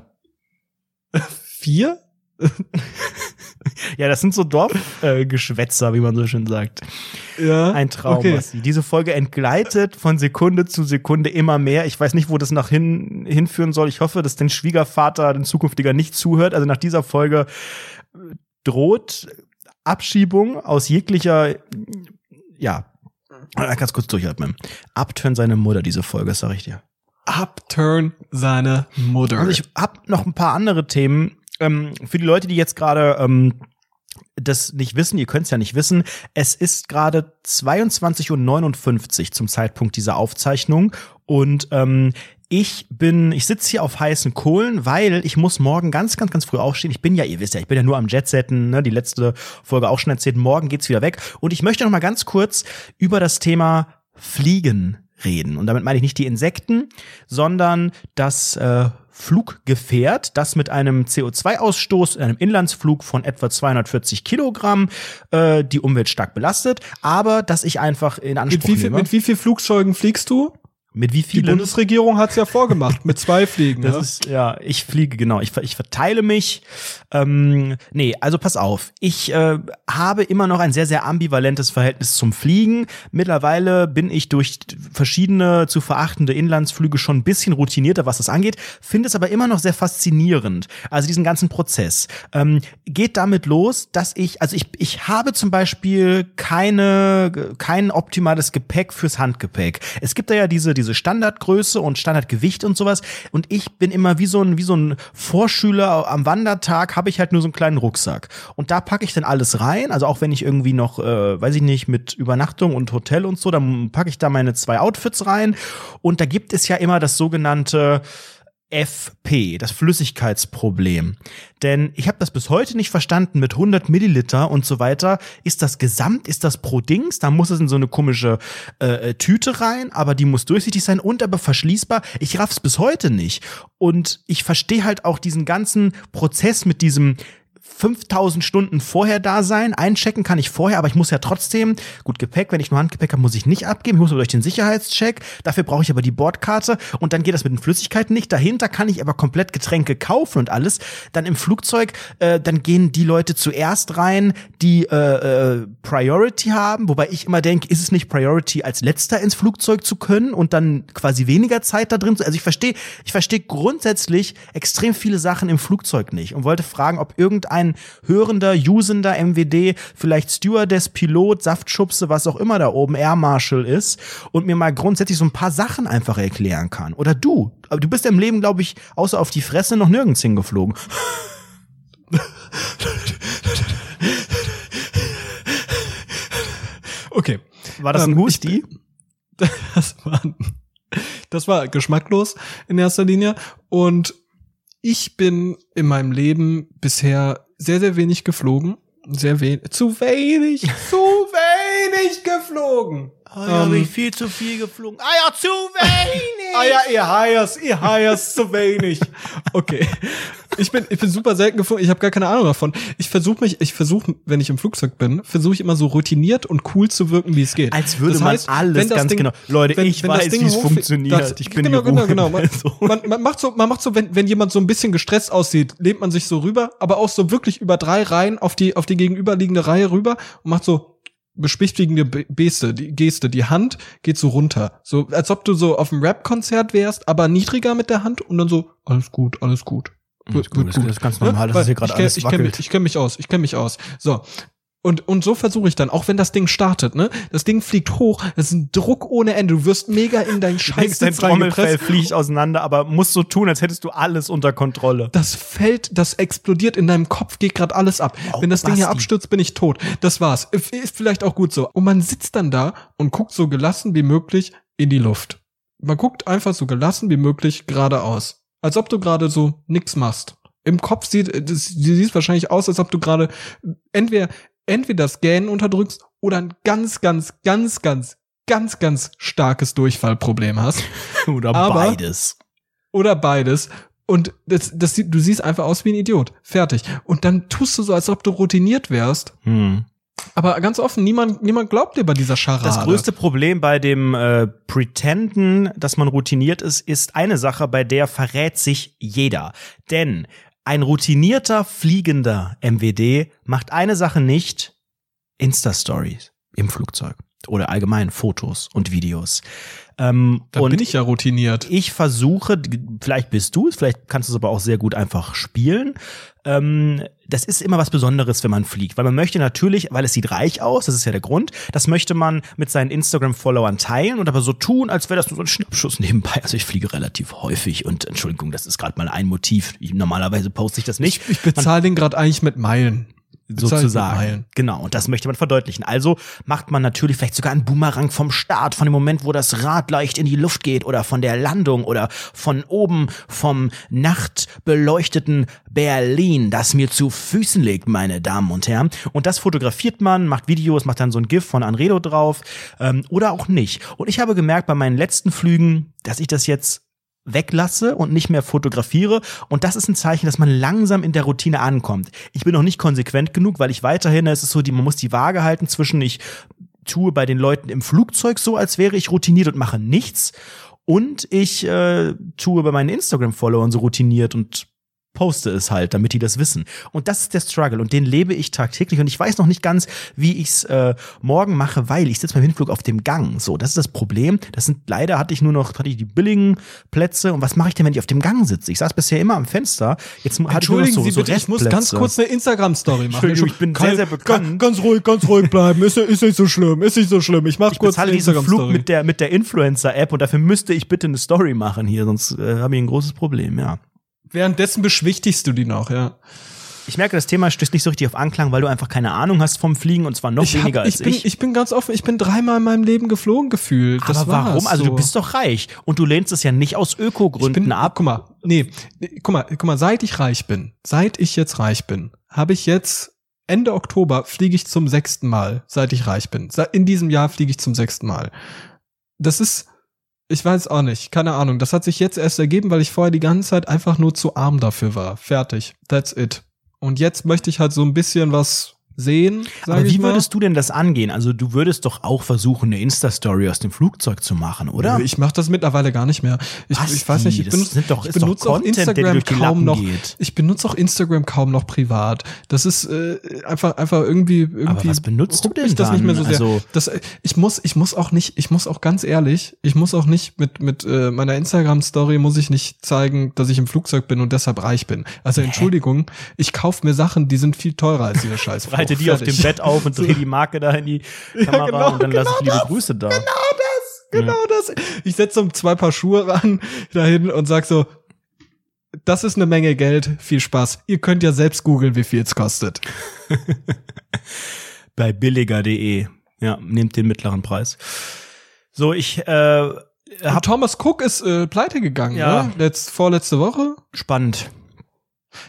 [laughs] Vier? Ja, das sind so Dorfgeschwätzer, äh, Geschwätzer, wie man so schön sagt. Ja. Ein Traum, Okay. Basti. Diese Folge entgleitet von Sekunde zu Sekunde immer mehr. Ich weiß nicht, wo das nach hin, hinführen soll. Ich hoffe, dass dein Schwiegervater, dein zukünftiger, nicht zuhört. Also nach dieser Folge äh, droht Abschiebung aus jeglicher, ja, Äh, ganz kurz durchatmen. Abtören seine Mutter, diese Folge, sag ich dir. Upturn seine Mutter. Also ich habe noch ein paar andere Themen. Ähm, für die Leute, die jetzt gerade ähm, das nicht wissen, ihr könnt es ja nicht wissen, es ist gerade 22.59 Uhr zum Zeitpunkt dieser Aufzeichnung und ähm, ich bin, ich sitze hier auf heißen Kohlen, weil ich muss morgen ganz, ganz, ganz früh aufstehen. Ich bin ja, ihr wisst ja, ich bin ja nur am Jetsetten, ne, die letzte Folge auch schon erzählt. Morgen geht's wieder weg. Und ich möchte noch mal ganz kurz über das Thema Fliegen reden. Und damit meine ich nicht die Insekten, sondern das äh, Fluggefährt, das mit einem CO2-Ausstoß, einem Inlandsflug von etwa 240 Kilogramm äh, die Umwelt stark belastet, aber dass ich einfach in Anspruch mit wie, viel, nehme. mit wie viel Flugzeugen fliegst du? Mit wie Die vielen? Bundesregierung hat's ja vorgemacht, mit zwei Fliegen. [laughs] Das ja? ist, ja, ich fliege, genau. Ich, ich verteile mich. Ähm, nee, also pass auf. Ich äh, habe immer noch ein sehr, sehr ambivalentes Verhältnis zum Fliegen. Mittlerweile bin ich durch verschiedene zu verachtende Inlandsflüge schon ein bisschen routinierter, was das angeht, finde es aber immer noch sehr faszinierend. Also diesen ganzen Prozess. Ähm, geht damit los, dass ich, also ich, ich habe zum Beispiel keine, kein optimales Gepäck fürs Handgepäck. Es gibt da ja diese, diese Standardgröße und Standardgewicht und sowas. Und ich bin immer wie so ein, wie so ein Vorschüler am Wandertag, habe ich halt nur so einen kleinen Rucksack. Und da packe ich dann alles rein. Also auch wenn ich irgendwie noch, äh, weiß ich nicht, mit Übernachtung und Hotel und so, dann packe ich da meine zwei Outfits rein. Und da gibt es ja immer das sogenannte FP, das Flüssigkeitsproblem. Denn ich habe das bis heute nicht verstanden mit 100 Milliliter und so weiter. Ist das gesamt? Ist das pro Dings? Da muss es in so eine komische äh, Tüte rein, aber die muss durchsichtig sein und aber verschließbar. Ich raff's bis heute nicht. Und ich verstehe halt auch diesen ganzen Prozess mit diesem 5000 Stunden vorher da sein. Einchecken kann ich vorher, aber ich muss ja trotzdem, gut Gepäck, wenn ich nur Handgepäck habe, muss ich nicht abgeben. Ich muss aber durch den Sicherheitscheck. Dafür brauche ich aber die Bordkarte und dann geht das mit den Flüssigkeiten nicht. Dahinter kann ich aber komplett Getränke kaufen und alles. Dann im Flugzeug, äh, dann gehen die Leute zuerst rein, die äh, äh, Priority haben, wobei ich immer denke, ist es nicht Priority, als letzter ins Flugzeug zu können und dann quasi weniger Zeit da drin zu. Also ich verstehe, ich verstehe grundsätzlich extrem viele Sachen im Flugzeug nicht und wollte fragen, ob irgendein hörender, usender MWD, vielleicht Stewardess, Pilot, Saftschubse, was auch immer da oben, Air Marshal ist und mir mal grundsätzlich so ein paar Sachen einfach erklären kann. Oder du. Aber du bist im Leben, glaube ich, außer auf die Fresse noch nirgends hingeflogen. [laughs] Okay. War das ein Ähm, Husti? [laughs] Das war, das war geschmacklos in erster Linie. Und ich bin in meinem Leben bisher sehr, sehr wenig geflogen. Sehr wenig, zu wenig, zu [laughs] wenig geflogen. Oh, ja, Ähm, ich viel zu viel geflogen. Ah ja, zu wenig. [laughs] Ah ja, ihr Hires, ihr Hires zu wenig. Okay. Ich bin, ich bin super selten geflogen. Ich habe gar keine Ahnung davon. Ich versuche mich, ich versuche, wenn ich im Flugzeug bin, versuche ich immer so routiniert und cool zu wirken, wie es geht. Als würde Das man heißt, alles wenn ganz Ding- genau- Leute, ich das weiß, wie's hochfliegt- funktioniert. das- Ich bin genau, genau, genau. Man, [laughs] man, man macht so, man macht so, wenn, wenn jemand so ein bisschen gestresst aussieht, lehnt man sich so rüber, aber auch so wirklich über drei Reihen auf die, auf die gegenüberliegende Reihe rüber und macht so beschwichtigende Be- Geste, die Geste, die Hand geht so runter. So, als ob du so auf einem Rap-Konzert wärst, aber niedriger mit der Hand und dann so, alles gut, alles gut. Alles gut, das ist ganz normal, dass Weil es hier gerade ich kenn- alles ich kenn wackelt. mich, ich kenne mich aus, ich kenne mich aus. So. Und, und so versuche ich dann, auch wenn das Ding startet, ne? Das Ding fliegt hoch, das ist ein Druck ohne Ende. Du wirst mega in deinen [laughs] denkst, dein Scheiß Trommelfell fliegt auseinander, aber musst so tun, als hättest du alles unter Kontrolle. Das Feld, das explodiert in deinem Kopf, geht gerade alles ab. Oh, Wenn das Ding hier Basti. abstürzt, bin ich tot. Das war's. Ist vielleicht auch gut so. Und man sitzt dann da und guckt so gelassen wie möglich in die Luft. Man guckt einfach so gelassen wie möglich geradeaus. Als ob du gerade so nix machst. Im Kopf sieht, das, du siehst wahrscheinlich aus, als ob du gerade entweder, entweder das Gähnen unterdrückst oder ein ganz, ganz, ganz, ganz, ganz, ganz starkes Durchfallproblem hast. [laughs] Oder Aber- beides. Oder beides. Und das, das, du siehst einfach aus wie ein Idiot. Fertig. Und dann tust du so, als ob du routiniert wärst. Hm. Aber ganz offen, niemand, niemand glaubt dir bei dieser Scharade. Das größte Problem bei dem äh, Pretenden, dass man routiniert ist, ist eine Sache, bei der verrät sich jeder. Denn ein routinierter fliegender MWD macht eine Sache nicht, Insta-Stories im Flugzeug oder allgemein Fotos und Videos. Ähm, da und bin ich ja routiniert. ich versuche, vielleicht bist du es, vielleicht kannst du es aber auch sehr gut einfach spielen. Ähm, das ist immer was Besonderes, wenn man fliegt, weil man möchte natürlich, weil es sieht reich aus, das ist ja der Grund, das möchte man mit seinen Instagram-Followern teilen und aber so tun, als wäre das nur so ein Schnappschuss nebenbei. Also ich fliege relativ häufig und Entschuldigung, das ist gerade mal ein Motiv. Ich, normalerweise poste ich das nicht Ich bezahle den gerade eigentlich mit Meilen. Sozusagen. Genau, und das möchte man verdeutlichen. Also macht man natürlich vielleicht sogar einen Boomerang vom Start, von dem Moment, wo das Rad leicht in die Luft geht oder von der Landung oder von oben vom nachtbeleuchteten Berlin, das mir zu Füßen liegt, meine Damen und Herren. Und das fotografiert man, macht Videos, macht dann so ein GIF von Anredo drauf ähm, oder auch nicht. Und ich habe gemerkt bei meinen letzten Flügen, dass ich das jetzt weglasse und nicht mehr fotografiere. Und das ist ein Zeichen, dass man langsam in der Routine ankommt. Ich bin noch nicht konsequent genug, weil ich weiterhin, es ist so, die, man muss die Waage halten zwischen ich tue bei den Leuten im Flugzeug so, als wäre ich routiniert und mache nichts. Und ich äh, tue bei meinen Instagram-Followern so routiniert und poste es halt, damit die das wissen. Und das ist der Struggle und den lebe ich tagtäglich und ich weiß noch nicht ganz, wie ich es äh, morgen mache, weil ich sitze beim Hinflug auf dem Gang. So, das ist das Problem. Das sind leider hatte ich nur noch hatte ich die billigen Plätze und was mache ich denn, wenn ich auf dem Gang sitze? Ich saß bisher immer am Fenster. Jetzt hatte ich nur noch so, Sie so bitte, ich muss ganz kurz eine Instagram-Story machen. Entschuldigung, ich bin sehr, sehr bekannt. Ganz, ruhig, ganz ruhig bleiben. Ist, ist nicht so schlimm, ist nicht so schlimm. Ich mach ich kurz eine diesen Flug Instagram-Story. mit der mit der Influencer-App und dafür müsste ich bitte eine Story machen hier, sonst äh, habe ich ein großes Problem, ja. Währenddessen beschwichtigst du die noch, ja. Ich merke, das Thema stößt nicht so richtig auf Anklang, weil du einfach keine Ahnung hast vom Fliegen und zwar noch ich, hab, weniger als ich, bin, ich. ich bin ganz offen, ich bin dreimal in meinem Leben geflogen gefühlt. Das Aber warum? war's Also so. du bist doch reich und du lehnst es ja nicht aus Ökogründen bin, ab. Guck mal, nee, guck mal, guck mal, seit ich reich bin, seit ich jetzt reich bin, habe ich jetzt Ende Oktober fliege ich zum sechsten Mal, seit ich reich bin. In diesem Jahr fliege ich zum sechsten Mal. Das ist, ich weiß auch nicht, keine Ahnung. Das hat sich jetzt erst ergeben, weil ich vorher die ganze Zeit einfach nur zu arm dafür war. Fertig. That's it. Und jetzt möchte ich halt so ein bisschen was sehen, Aber wie würdest du denn das angehen? Also du würdest doch auch versuchen, eine Insta-Story aus dem Flugzeug zu machen, oder? Ich mache das mittlerweile gar nicht mehr. Ich, Was, ich weiß nicht, ich benutze, doch- ich doch benutze auch Content, Instagram kaum noch. geht. Ich benutze auch Instagram kaum noch privat. Das ist äh, einfach einfach irgendwie irgendwie. Aber was benutzt du denn das nicht mehr so dann? sehr. Also- das, äh, ich muss ich muss auch nicht ich muss auch ganz ehrlich ich muss auch nicht mit mit äh, meiner Instagram Story muss ich nicht zeigen, dass ich im Flugzeug bin und deshalb reich bin. Also Entschuldigung, ich kaufe mir Sachen, die sind viel teurer als dieser [laughs] Scheiß. Breite die auf dem Bett auf und dreh die Marke da in die [laughs] Kamera genau, und dann lasse ich genau liebe das, Grüße da. Genau das, genau das. Ich setze so zwei Paar Schuhe ran dahin und sag so, das ist eine Menge Geld, viel Spaß. Ihr könnt ja selbst googeln, wie viel es kostet. [laughs] Bei billiger.de. Ja, nehmt den mittleren Preis. So, ich äh, Und hab Thomas Cook ist äh, pleite gegangen, Ja. ne? Letzt, vorletzte Woche. spannend.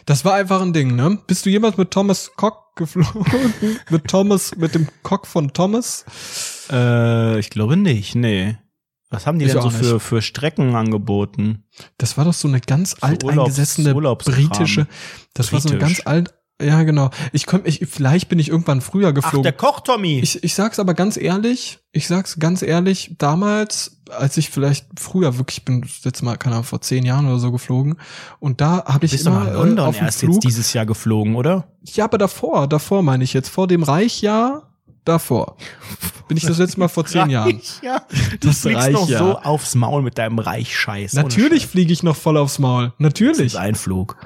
Das war einfach ein Ding, ne? Bist du jemals mit Thomas Cook geflogen? [laughs] mit Thomas, mit dem Cock von Thomas? Äh, ich glaube nicht, nee. Was haben die Ich denn so für, für Strecken angeboten? Das war doch so eine ganz alteingesessene Urlaubs- britische. Das war so eine Britisch. ganz alt. Ja, genau. Ich könnte ich vielleicht bin ich irgendwann früher Ach, geflogen. der Koch Tommy. Ich, ich sag's aber ganz ehrlich, ich sag's ganz ehrlich, damals, als ich vielleicht früher wirklich, ich bin jetzt mal, keine Ahnung, vor zehn Jahren oder so geflogen und da habe ich bist immer nach äh, London auf dem erst Flug, jetzt dieses Jahr geflogen, oder? ja, aber davor, davor meine ich jetzt, vor dem Reichjahr, davor. Bin ich das letzte Mal vor zehn Jahren. Ja. [laughs] Du Das fliegst noch Reichjahr. so aufs Maul mit deinem Reichscheiß. Natürlich fliege ich noch voll aufs Maul. Das Natürlich. ist ein Flug.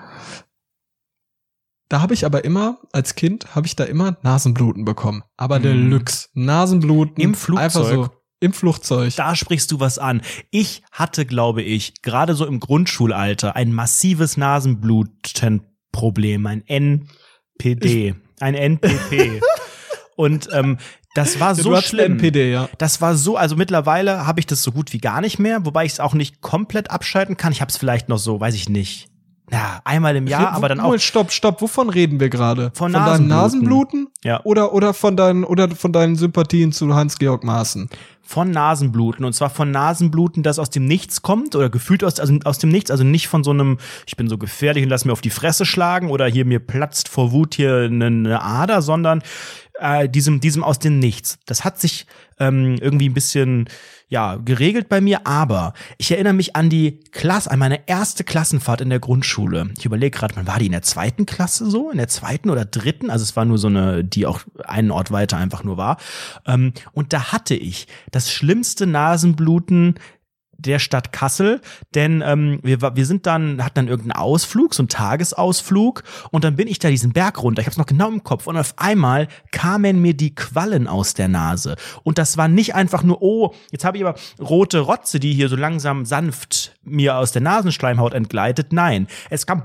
Da habe ich aber immer, als Kind, habe ich da immer Nasenbluten bekommen. Aber Mhm. Deluxe. Nasenbluten. Im Flugzeug? Einfach so. Im Flugzeug. Da sprichst du was an. Ich hatte, glaube ich, gerade so im Grundschulalter ein massives Nasenblutenproblem, ein NPD, ein NPP. [laughs] Und ähm, das war so schlimm. NPD, ja. Das war so, also mittlerweile habe ich das so gut wie gar nicht mehr, wobei ich es auch nicht komplett abschalten kann. Ich habe es vielleicht noch so, weiß ich nicht. Ja, einmal im Jahr, aber dann auch Stopp, stopp. Wovon reden wir gerade? Von deinen Nasenbluten. Nasenbluten? Ja. Oder, oder von deinen, oder von deinen Sympathien zu Hans-Georg Maaßen? von Nasenbluten und zwar von Nasenbluten, das aus dem Nichts kommt oder gefühlt aus, also aus dem Nichts, also nicht von so einem, ich bin so gefährlich und lass mir auf die Fresse schlagen oder hier mir platzt vor Wut hier eine, eine Ader, sondern äh, diesem, diesem aus dem Nichts. Das hat sich ähm, irgendwie ein bisschen ja geregelt bei mir, aber ich erinnere mich an die Klasse, an meine erste Klassenfahrt in der Grundschule. Ich überlege gerade, man war die in der zweiten Klasse so, in der zweiten oder dritten, also es war nur so eine, die auch einen Ort weiter einfach nur war. Ähm, und da hatte ich das schlimmste Nasenbluten der Stadt Kassel, denn ähm, wir, wir sind dann, hatten dann irgendeinen Ausflug, so einen Tagesausflug. Und dann bin ich da diesen Berg runter, ich habe es noch genau im Kopf. Und auf einmal kamen mir die Quallen aus der Nase. Und das war nicht einfach nur, oh, jetzt habe ich aber rote Rotze, die hier so langsam sanft mir aus der Nasenschleimhaut entgleitet, nein, es kam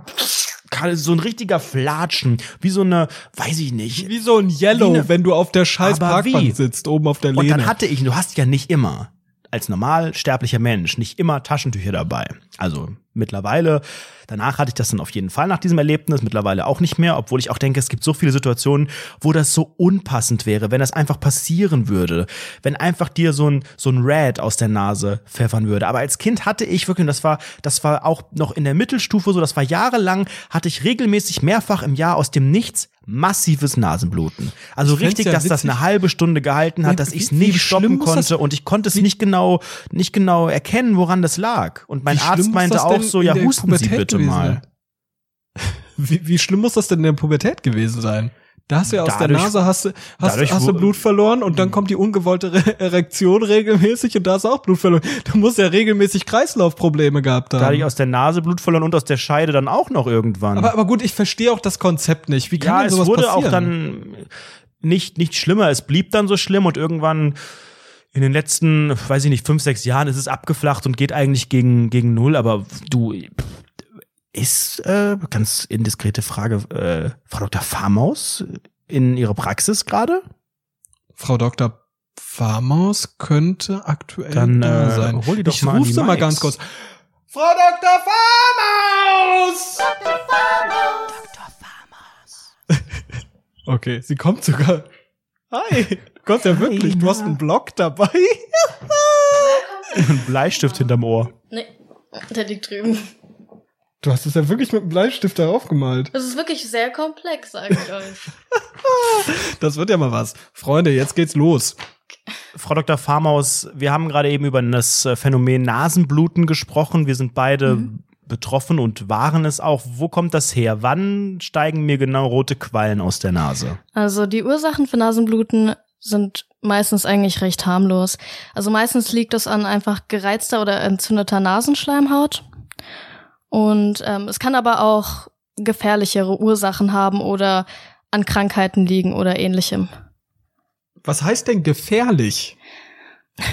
so ein richtiger Flatschen, wie so eine, weiß ich nicht, Wie so ein Yellow, Wie ne- wenn du auf der scheiß wie? Parkbank sitzt, oben auf der Und Lehne. dann hatte ich, du hast ja nicht immer, als normal sterblicher Mensch, nicht immer Taschentücher dabei. Also mittlerweile, danach hatte ich das dann auf jeden Fall nach diesem Erlebnis, mittlerweile auch nicht mehr, obwohl ich auch denke, es gibt so viele Situationen, wo das so unpassend wäre, wenn das einfach passieren würde. Wenn einfach dir so ein, so ein Red aus der Nase pfeffern würde. Aber als Kind hatte ich wirklich, und das war, das war auch noch in der Mittelstufe so, das war jahrelang, hatte ich regelmäßig mehrfach im Jahr aus dem Nichts massives Nasenbluten. Also Ich richtig, ja dass das witzig- eine halbe Stunde gehalten hat, dass ich es nicht stoppen das- konnte und ich konnte es nicht genau, nicht genau erkennen, woran das lag. Und mein Arzt meinte das auch so, ja, husten Sie bitte gewesen mal. Wie, wie schlimm muss das denn in der Pubertät gewesen sein? Da hast du ja aus Dadurch- der Nase hast du, hast, dadurch hast du Blut verloren und dann kommt die ungewollte Re Erektion regelmäßig und da hast du auch Blut verloren. Du musst ja regelmäßig Kreislaufprobleme gehabt Da hatte ich haben. aus der Nase Blut verloren und aus der Scheide dann auch noch irgendwann. Aber, aber gut, ich verstehe auch das Konzept nicht. Wie kann ja, denn es sowas wurde passieren? auch dann nicht, nicht schlimmer. Es blieb dann so schlimm und irgendwann in den letzten, weiß ich nicht, fünf, sechs Jahren ist es abgeflacht und geht eigentlich gegen, gegen null. Aber du, ist, äh, ganz indiskrete Frage, äh, Frau Dr. Farmaus in ihrer Praxis gerade? Frau Dr. Farmaus könnte aktuell Dann, da äh, sein. hol die doch ich mal an ruf die sie mal ganz kurz. Frau Dr. Farmaus! [laughs] Okay, sie kommt sogar. Hi, du kommst ja wirklich. Du hast einen Block dabei. Ein Bleistift hinterm Ohr. Nee, der liegt drüben. Du hast es ja wirklich mit einem Bleistift darauf gemalt. Es ist wirklich sehr komplex, sage ich euch. [laughs] Das wird ja mal was. Freunde, jetzt geht's los. Frau Dr. Farmaus, wir haben gerade eben über das äh, Phänomen Nasenbluten gesprochen. Wir sind beide betroffen und waren es auch. Wo kommt das her? Wann steigen mir genau rote Quallen aus der Nase? Also die Ursachen für Nasenbluten sind meistens eigentlich recht harmlos. Also meistens liegt es an einfach gereizter oder entzündeter Nasenschleimhaut. Und ähm, es kann aber auch gefährlichere Ursachen haben oder an Krankheiten liegen oder ähnlichem. Was heißt denn gefährlich? [laughs]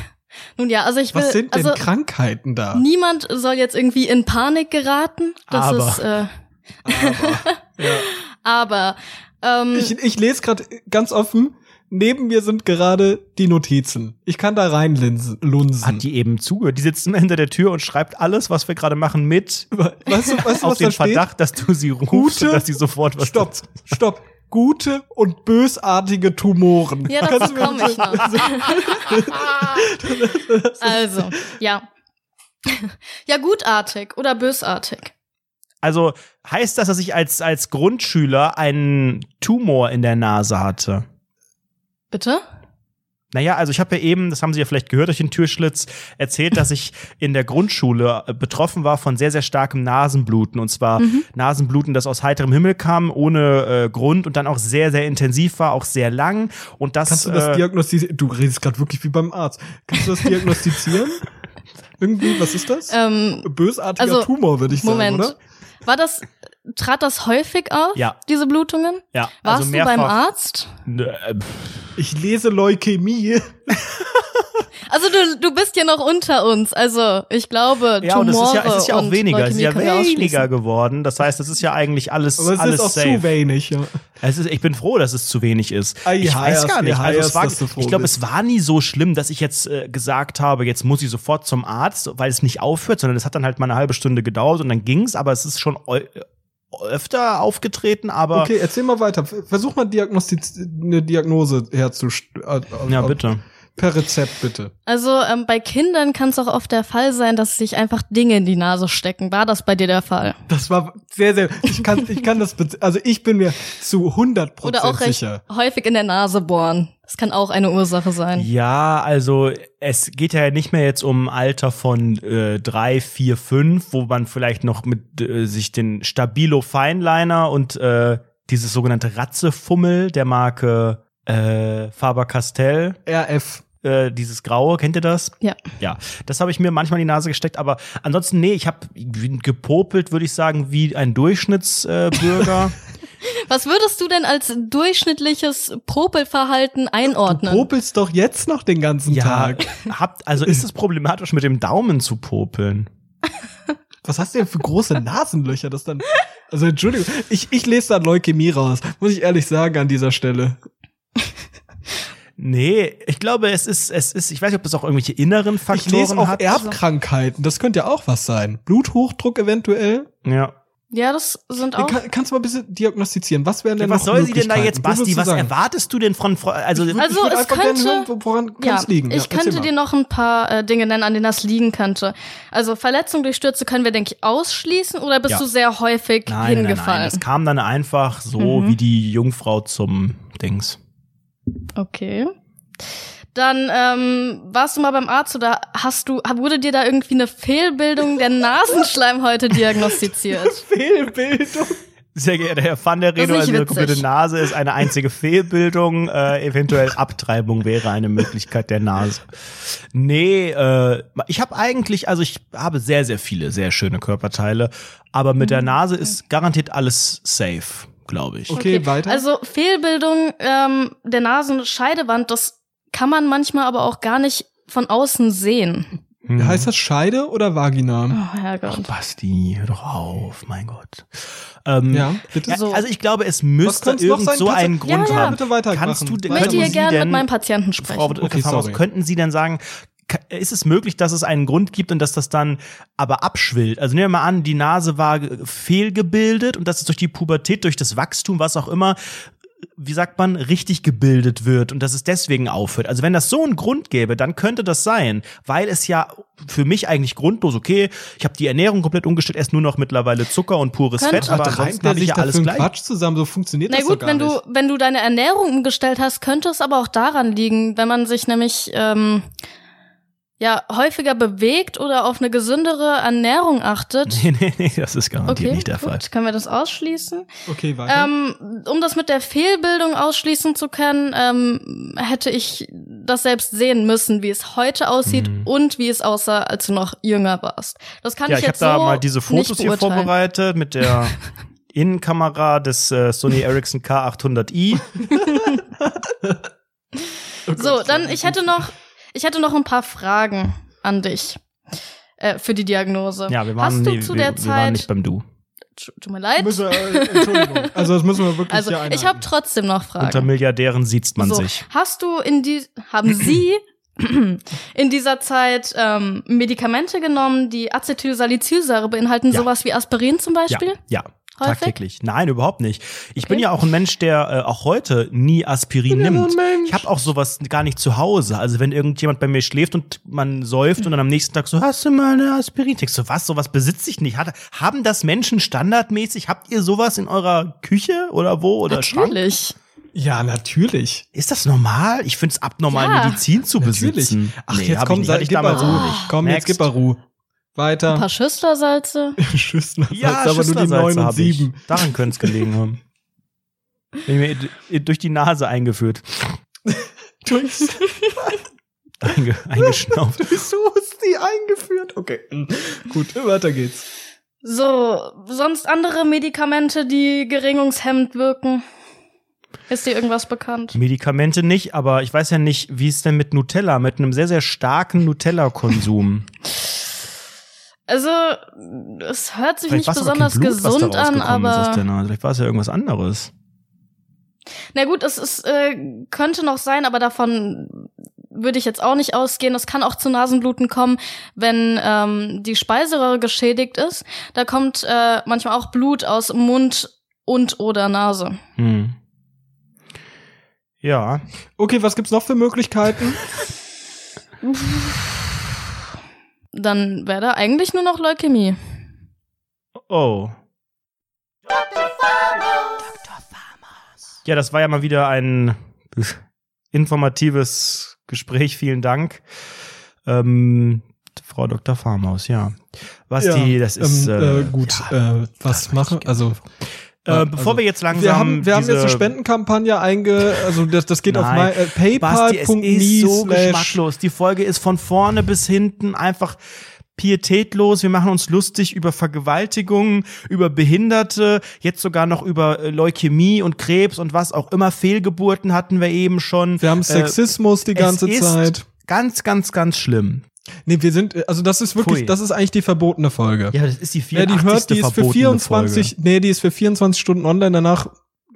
Nun ja, also ich will, Was sind denn also Krankheiten da? niemand soll jetzt irgendwie in Panik geraten. Das Aber. ist, äh, Aber, ja. [laughs] aber ähm, ich, ich lese gerade ganz offen. Neben mir sind gerade die Notizen. Ich kann da reinlunsen. Hat die eben zugehört? Die sitzt hinter der Tür und schreibt alles, was wir gerade machen, mit Weißt du, weißt du auf was den da steht? Verdacht, dass du sie rufst Gute- und dass sie sofort was Stopp, stopp. Gute und bösartige Tumoren. Ja, dazu Kannst du mir komme ich noch. [laughs] [laughs] also, ja. [laughs] Ja, gutartig oder bösartig. Also heißt das, dass ich als, als Grundschüler einen Tumor in der Nase hatte? Bitte? Naja, also ich habe ja eben, das haben Sie ja vielleicht gehört durch den Türschlitz, erzählt, dass ich in der Grundschule äh, betroffen war von sehr, sehr starkem Nasenbluten. Und zwar Mhm. Nasenbluten, das aus heiterem Himmel kam, ohne äh, Grund und dann auch sehr, sehr intensiv war, auch sehr lang. Und das, Kannst du das äh, diagnostizieren? Du redest gerade wirklich wie beim Arzt. Kannst du das diagnostizieren? [laughs] Irgendwie, was ist das? Ähm, Bösartiger also, Tumor, würde ich sagen, Moment. oder? War das, trat das häufig auf, Ja. diese Blutungen? Ja, Warst also du beim. Arzt? Nö, äh, pff, Ich lese Leukämie. [laughs] Also du, du bist ja noch unter uns. Also ich glaube, Ja, und es ist ja, es ist ja auch weniger, es ist Leukämie ja weniger geworden. Das heißt, es ist ja eigentlich alles, Aber es alles ist auch safe. zu wenig, ja. Es ist, ich bin froh, dass es zu wenig ist. Ah, ich weiß gar nicht. Also es war, ich glaube, es war nie so schlimm, dass ich jetzt äh, gesagt habe, jetzt muss ich sofort zum Arzt, weil es nicht aufhört, sondern es hat dann halt mal eine halbe Stunde gedauert und dann ging's. Aber es ist schon öfter aufgetreten. Aber Okay, erzähl mal weiter. Versuch mal Diagnostiz eine Diagnose herzustellen. ja, bitte. Per Rezept, bitte. Also ähm, bei Kindern kann es auch oft der Fall sein, dass sich einfach Dinge in die Nase stecken. War das bei dir der Fall? Das war sehr, sehr, ich kann, ich kann das, also ich bin mir zu 100 Oder auch recht sicher. häufig in der Nase bohren. Das kann auch eine Ursache sein. Ja, also es geht ja nicht mehr jetzt um Alter von äh, drei, vier, fünf, wo man vielleicht noch mit äh, sich den Stabilo Feinliner und äh, dieses sogenannte Ratzefummel der Marke äh, Faber-Castell RF. äh, dieses Graue, kennt ihr das? Ja. Ja, das habe ich mir manchmal in die Nase gesteckt, aber ansonsten, nee, ich habe gepopelt, würde ich sagen, wie ein Durchschnittsbürger. [laughs] Was würdest du denn als durchschnittliches Popelverhalten einordnen? Du popelst doch jetzt noch den ganzen ja, Tag. habt, also ist es problematisch, mit dem Daumen zu popeln? Was hast du denn für große Nasenlöcher, das dann, also Entschuldigung, ich, ich lese da Leukämie raus, muss ich ehrlich sagen an dieser Stelle. Nee, ich glaube, es ist, es ist, ich weiß nicht, ob das auch irgendwelche inneren Ich Faktoren lese auch hat. Erbkrankheiten, das könnte ja auch was sein. Bluthochdruck eventuell. Ja. Ja, das sind auch. Kann, kannst du mal ein bisschen diagnostizieren? Was wären denn Was noch soll sie denn da jetzt, Basti? Was sagen? erwartest du denn von, also, Ich Also, ich es einfach gerne könnte- hören, wo- woran kann Ja, es liegen? ich ja, erzähl könnte dir noch ein paar äh, Dinge nennen, an denen das liegen könnte. Also Verletzung durch Stürze können wir, denke ich, ausschließen oder bist Ja. du sehr häufig nein, nein, nein, hingefallen? nein, das kam dann einfach so Mhm. wie die Jungfrau zum Dings. Okay. Dann ähm, warst du mal beim Arzt oder hast du, wurde dir da irgendwie eine Fehlbildung der Nasenschleimhäute diagnostiziert? [laughs] Fehlbildung. Sehr geehrter Herr Van der Reno, also witzig. komplette Nase ist eine einzige Fehlbildung. Äh, eventuell Abtreibung wäre eine Möglichkeit der Nase. Nee, äh, ich habe eigentlich, also ich habe sehr, sehr viele sehr schöne Körperteile, aber mit Mhm. der Nase ist garantiert alles safe, glaube ich. Okay, weiter. Also Fehlbildung ähm, der Nasenscheidewand, das kann man manchmal aber auch gar nicht von außen sehen. Hm. heißt das Scheide oder Vagina? Oh, Herrgott. Basti, hör doch auf, mein Gott. Ähm, Ja, bitte. Ja, So. Also ich glaube, es müsste irgend so Kannst du- einen Ja, Grund ja. haben. Bitte weitermachen. Kannst du, möchte hier Sie gerne denn, mit meinem Patienten sprechen. Frau. Okay, sorry. könnten Sie denn sagen, ist es möglich, dass es einen Grund gibt und dass das dann aber abschwillt? Also nehmen wir mal an, die Nase war ge- fehlgebildet und dass es durch die Pubertät, durch das Wachstum, was auch immer, wie sagt man, richtig gebildet wird und dass es deswegen aufhört. Also wenn das so einen Grund gäbe, dann könnte das sein, weil es ja für mich eigentlich grundlos, okay, ich habe die Ernährung komplett umgestellt, esse nur noch mittlerweile Zucker und pures Könnte- Fett, aber reimt ansonsten habe ich sich ja alles gleich. Quatsch zusammen? So funktioniert Na das gut, doch gar wenn nicht. du, wenn du deine Ernährung umgestellt hast, könnte es aber auch daran liegen, wenn man sich nämlich ähm, ja häufiger bewegt oder auf eine gesündere Ernährung achtet. Nee, nee, nee, das ist garantiert Okay, nicht der gut, Fall. können wir das ausschließen? Okay, weiter. Ähm, um das mit der Fehlbildung ausschließen zu können, ähm, hätte ich das selbst sehen müssen, wie es heute aussieht Mhm. und wie es aussah, als du noch jünger warst. Das kann Ja, ich ich habe jetzt da so mal diese Fotos hier vorbereitet mit der [laughs] Innenkamera des äh, Sony Ericsson K800i. [laughs] Oh So, Gott, dann ich hätte noch, ich hätte noch ein paar Fragen an dich äh, für die Diagnose. Ja, wir waren, Hast du nee, zu wir, der wir waren nicht beim Du. Tut mir leid, Müssen äh, Entschuldigung. [laughs] Also das müssen wir wirklich also hier ich habe trotzdem noch Unter Fragen. Milliardären sieht man so, sich. hast du in die, haben [clears throat] Sie [clears throat] in dieser Zeit ähm, Medikamente genommen, die Acetylsalicylsäure beinhalten, Ja. sowas wie Aspirin zum Ja, Beispiel? ja. Häufig? Tagtäglich. Nein, überhaupt nicht. Ich bin Okay. ja auch ein Mensch, der äh, auch heute nie Aspirin bin ja nimmt. so. Ich habe auch sowas gar nicht zu Hause. Also wenn irgendjemand bei mir schläft und man säuft und dann am nächsten Tag so, hast du mal eine Aspirin? Denkst du, was? Sowas besitze ich nicht. Hat, haben das Menschen standardmäßig? Habt ihr sowas in eurer Küche oder wo oder Schrank? Natürlich. Ja, natürlich. Ist das normal? Ich find's abnormal, Ja, Medizin zu Natürlich. besitzen. Ach, Nee, jetzt komm, ich nicht. sei, ich gib mal Ruhe. Komm, jetzt Next. gib mal Ruhe. Ein Weiter. paar Schüsslersalze. [laughs] Schüssler, Ja, aber nur die Schüsslersalze 9 und hab ich. 7. Daran könnte es gelegen haben. [laughs] Durch die Nase eingeführt. [laughs] Durchs Einge eingeschnauft. Wieso ist die eingeführt? Okay, mm, gut, weiter geht's. So, sonst andere Medikamente, die geringungshemmend wirken? Ist dir irgendwas bekannt? Medikamente nicht, aber ich weiß ja nicht, wie es denn mit Nutella, mit einem sehr, sehr starken Nutella-Konsum. Also, es hört sich Vielleicht nicht besonders Blut, gesund an, aber. Vielleicht war es ja irgendwas anderes. Na gut, es ist, äh, könnte noch sein, aber davon würde ich jetzt auch nicht ausgehen. Es kann auch zu Nasenbluten kommen, wenn ähm, die Speiseröhre geschädigt ist. Da kommt äh, manchmal auch Blut aus Mund und oder Nase. Hm. Ja. Okay, was gibt's noch für Möglichkeiten? [laughs] Dann wäre da eigentlich nur noch Leukämie. Oh. Ja, das war ja mal wieder ein informatives Gespräch. Vielen Dank. Ähm, Frau Dr. Farmaus, ja. Was Ja, die, das ist ähm, äh, gut. ja, äh, was machen? Also äh, bevor also, wir jetzt langsam wir haben, wir haben jetzt eine Spendenkampagne einge, also das, das geht auf Nein. my, äh, paypal.me ist so geschmacklos. Die Folge ist von vorne bis hinten einfach pietätlos. Wir machen uns lustig über Vergewaltigungen, über Behinderte, jetzt sogar noch über äh, Leukämie und Krebs und was auch immer. Fehlgeburten hatten wir eben schon. wir haben Äh, Sexismus die ganze Zeit. Ganz, ganz, ganz schlimm. Nee, wir sind, also das ist wirklich, Pfui. das ist eigentlich die verbotene Folge. Ja, das ist die Wer 84. die hört, die ist für verbotene 24, Folge. nee, die ist für 24 Stunden online, danach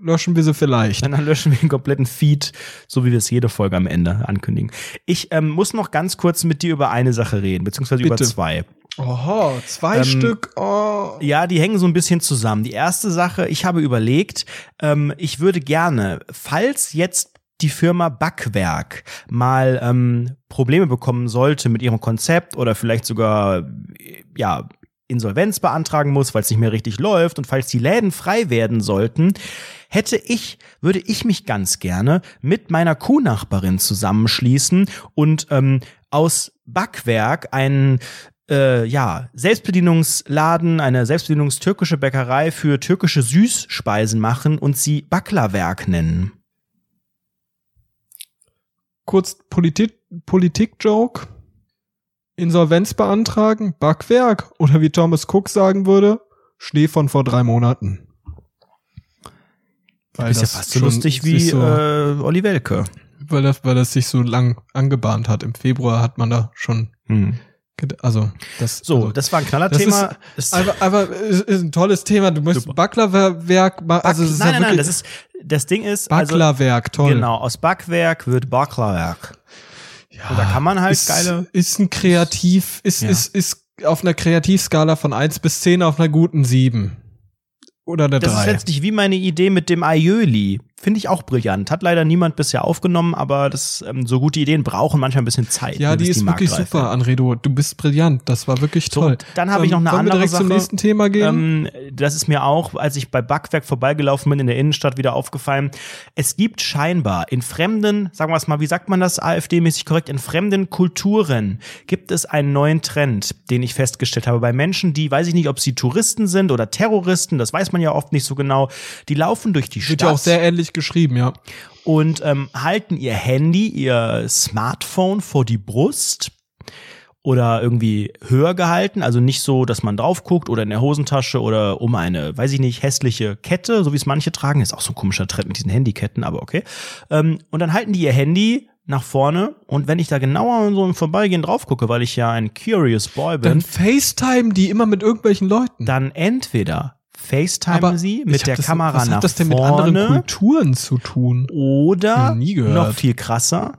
löschen wir sie vielleicht. Dann löschen wir den kompletten Feed, so wie wir es jede Folge am Ende ankündigen. Ich ähm, muss noch ganz kurz mit dir über eine Sache reden, beziehungsweise über Bitte. zwei. Oho, zwei Ähm, Stück, oh. Ja, die hängen so ein bisschen zusammen. Die erste Sache, ich habe überlegt, ähm, ich würde gerne, falls jetzt die Firma Backwerk mal ähm, Probleme bekommen sollte mit ihrem Konzept oder vielleicht sogar ja Insolvenz beantragen muss, weil es nicht mehr richtig läuft und falls die Läden frei werden sollten, hätte ich, würde ich mich ganz gerne mit meiner Kuhnachbarin zusammenschließen und ähm, aus Backwerk einen äh, ja, Selbstbedienungsladen, eine Selbstbedienungstürkische Bäckerei für türkische Süßspeisen machen und sie Baklawerk nennen. Kurz Politik, Politik-Joke. Insolvenz beantragen, Backwerk oder wie Thomas Cook sagen würde, Schnee von vor drei Monaten. Weil ist ja das fast so lustig wie so, äh, Olli Welke. weil, das, weil das sich so lang angebahnt hat. Im Februar hat man da schon, Hm. Also das. So, also, das war ein das Knallerthema. ist einfach, einfach ist, ist ein tolles Thema. Du musst. Backlerwerk, ma- also ist nein, ja nein, nein, das ist das Ding ist also, Backlerwerk, toll. Genau, aus Backwerk wird Baklawerk. Ja, Und da kann man halt ist, geile Ist ein Kreativ, ist, Ja. ist, ist auf einer Kreativskala von 1 bis 10 auf einer guten 7. Oder eine Das ist 3. letztlich wie meine Idee mit dem Aioli. Finde ich auch brillant. Hat leider niemand bisher aufgenommen, aber das ähm, so gute Ideen brauchen manchmal ein bisschen Zeit. Ja, ne, die ist wirklich marktreif super, Anredo. Du bist brillant. Das war wirklich So, toll. und dann habe ich noch eine wollen andere wir direkt Sache. zum nächsten Thema gehen. Ähm, das ist mir auch, als ich bei Backwerk vorbeigelaufen bin in der Innenstadt, wieder aufgefallen. Es gibt scheinbar in fremden, sagen wir es mal, wie sagt man das AfD-mäßig korrekt, in fremden Kulturen gibt es einen neuen Trend, den ich festgestellt habe. Bei Menschen, die, weiß ich nicht, ob sie Touristen sind oder Terroristen, das weiß man ja oft nicht so genau, die laufen durch die Wird Stadt ja auch sehr ähnlich geschrieben, ja. und ähm, halten ihr Handy, ihr Smartphone vor die Brust oder irgendwie höher gehalten, also nicht so, dass man drauf guckt oder in der Hosentasche oder um eine, weiß ich nicht, hässliche Kette, so wie es manche tragen, ist auch so ein komischer Trend mit diesen Handyketten, aber okay. Ähm, und dann halten die ihr Handy nach vorne und wenn ich da genauer so im Vorbeigehen drauf gucke, weil ich ja ein Curious Boy bin, Dann FaceTime die immer mit irgendwelchen Leuten. dann entweder FaceTime sie mit der das, Kamera was nach hat das denn vorne mit anderen Kulturen zu tun? oder noch viel krasser,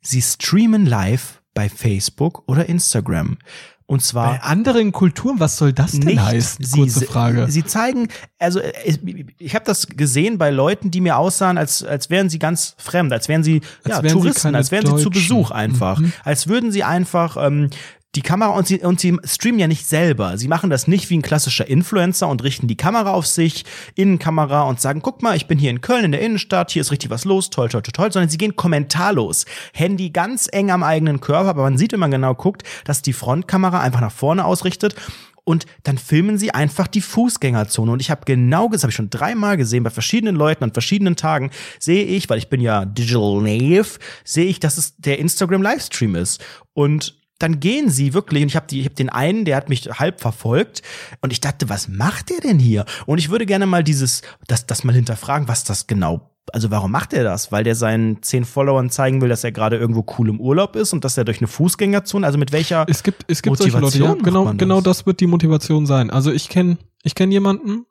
sie streamen live bei Facebook oder Instagram. Und zwar Bei anderen Kulturen, was soll das denn nicht heißen? sie, Kurze Frage. Sie zeigen, also ich, ich habe das gesehen bei Leuten, die mir aussahen, als als wären sie ganz fremd, als wären sie Als ja, wären sie Touristen, keine als wären sie zu Deutschen. Besuch einfach, Mhm. als würden sie einfach ähm, die Kamera und sie und sie streamen ja nicht selber. Sie machen das nicht wie ein klassischer Influencer und richten die Kamera auf sich, Innenkamera und sagen, guck mal, ich bin hier in Köln in der Innenstadt, hier ist richtig was los, toll, toll, toll, toll, sondern sie gehen kommentarlos. Handy ganz eng am eigenen Körper, aber man sieht, wenn man genau guckt, dass die Frontkamera einfach nach vorne ausrichtet und dann filmen sie einfach die Fußgängerzone. Und ich habe genau, das habe ich schon dreimal gesehen, bei verschiedenen Leuten an verschiedenen Tagen, sehe ich, weil ich bin ja Digital Native, sehe ich, dass es der Instagram-Livestream ist. Und dann gehen sie wirklich, und ich habe hab den einen, der hat mich halb verfolgt, und ich dachte, was macht der denn hier? Und ich würde gerne mal dieses, das, das mal hinterfragen, was das genau also warum macht er das? Weil der seinen zehn Followern zeigen will, dass er gerade irgendwo cool im Urlaub ist und dass er durch eine Fußgängerzone, also mit welcher Es gibt, es gibt solche Leute, ja, Motivation genau, macht man genau das? das wird die Motivation sein. Also ich kenne, ich kenne jemanden,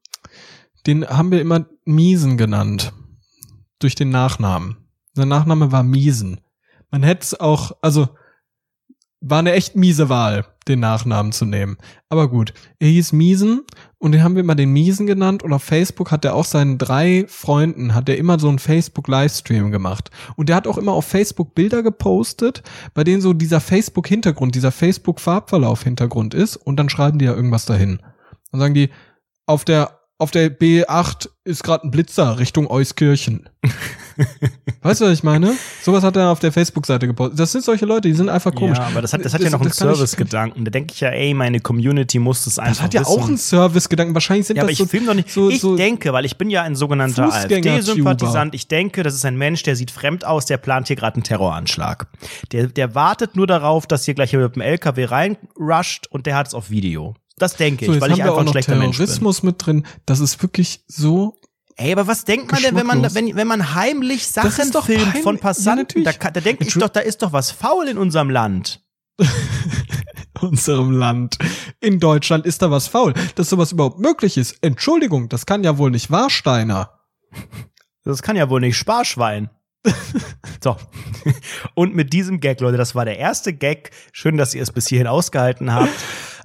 den haben wir immer Miesen genannt. Durch den Nachnamen. Sein Nachname war Miesen. Man hätte es auch, also war eine echt miese Wahl, den Nachnamen zu nehmen. Aber gut, er hieß Miesen und den haben wir immer den Miesen genannt und auf Facebook hat er auch seinen drei Freunden, hat er immer so einen Facebook-Livestream gemacht. Und der hat auch immer auf Facebook Bilder gepostet, bei denen so dieser Facebook-Hintergrund, dieser Facebook-Farbverlauf-Hintergrund ist und dann schreiben die ja irgendwas dahin. Dann sagen die, auf der auf der B8 ist gerade ein Blitzer Richtung Euskirchen. [laughs] [laughs] weißt du, was ich meine? Sowas hat er auf der Facebook-Seite gepostet. Das sind solche Leute, die sind einfach komisch. Ja, aber das hat, das hat ja noch einen das Service-Gedanken. Da denke ich ja, ey, meine Community muss das einfach Das hat ja wissen. auch einen Service-Gedanken. Wahrscheinlich sind Ja, aber das ich so, film doch nicht. so, ich so denke, weil ich bin ja ein sogenannter. AfD-Sympathisant. Ich denke, das ist ein Mensch, der sieht fremd aus, der plant hier gerade einen Terroranschlag. Der, der wartet nur darauf, dass hier gleich jemand mit dem LKW reinrusht und der hat es auf Video. Das denke so, ich, weil ich einfach ein schlechter Mensch bin. Terrorismus mit drin. Das ist wirklich so. Ey, aber was denkt man denn, wenn man, wenn, wenn man heimlich Sachen filmt von Ja, Passanten? natürlich. da, da denke ich doch, da ist doch was faul in unserem Land. [laughs] unserem Land. In Deutschland ist da was faul. Dass sowas überhaupt möglich ist. Entschuldigung, das kann ja wohl nicht Warsteiner. Das kann ja wohl nicht Sparschwein. [laughs] so. Und mit diesem Gag, Leute, das war der erste Gag. Schön, dass ihr es bis hierhin ausgehalten habt.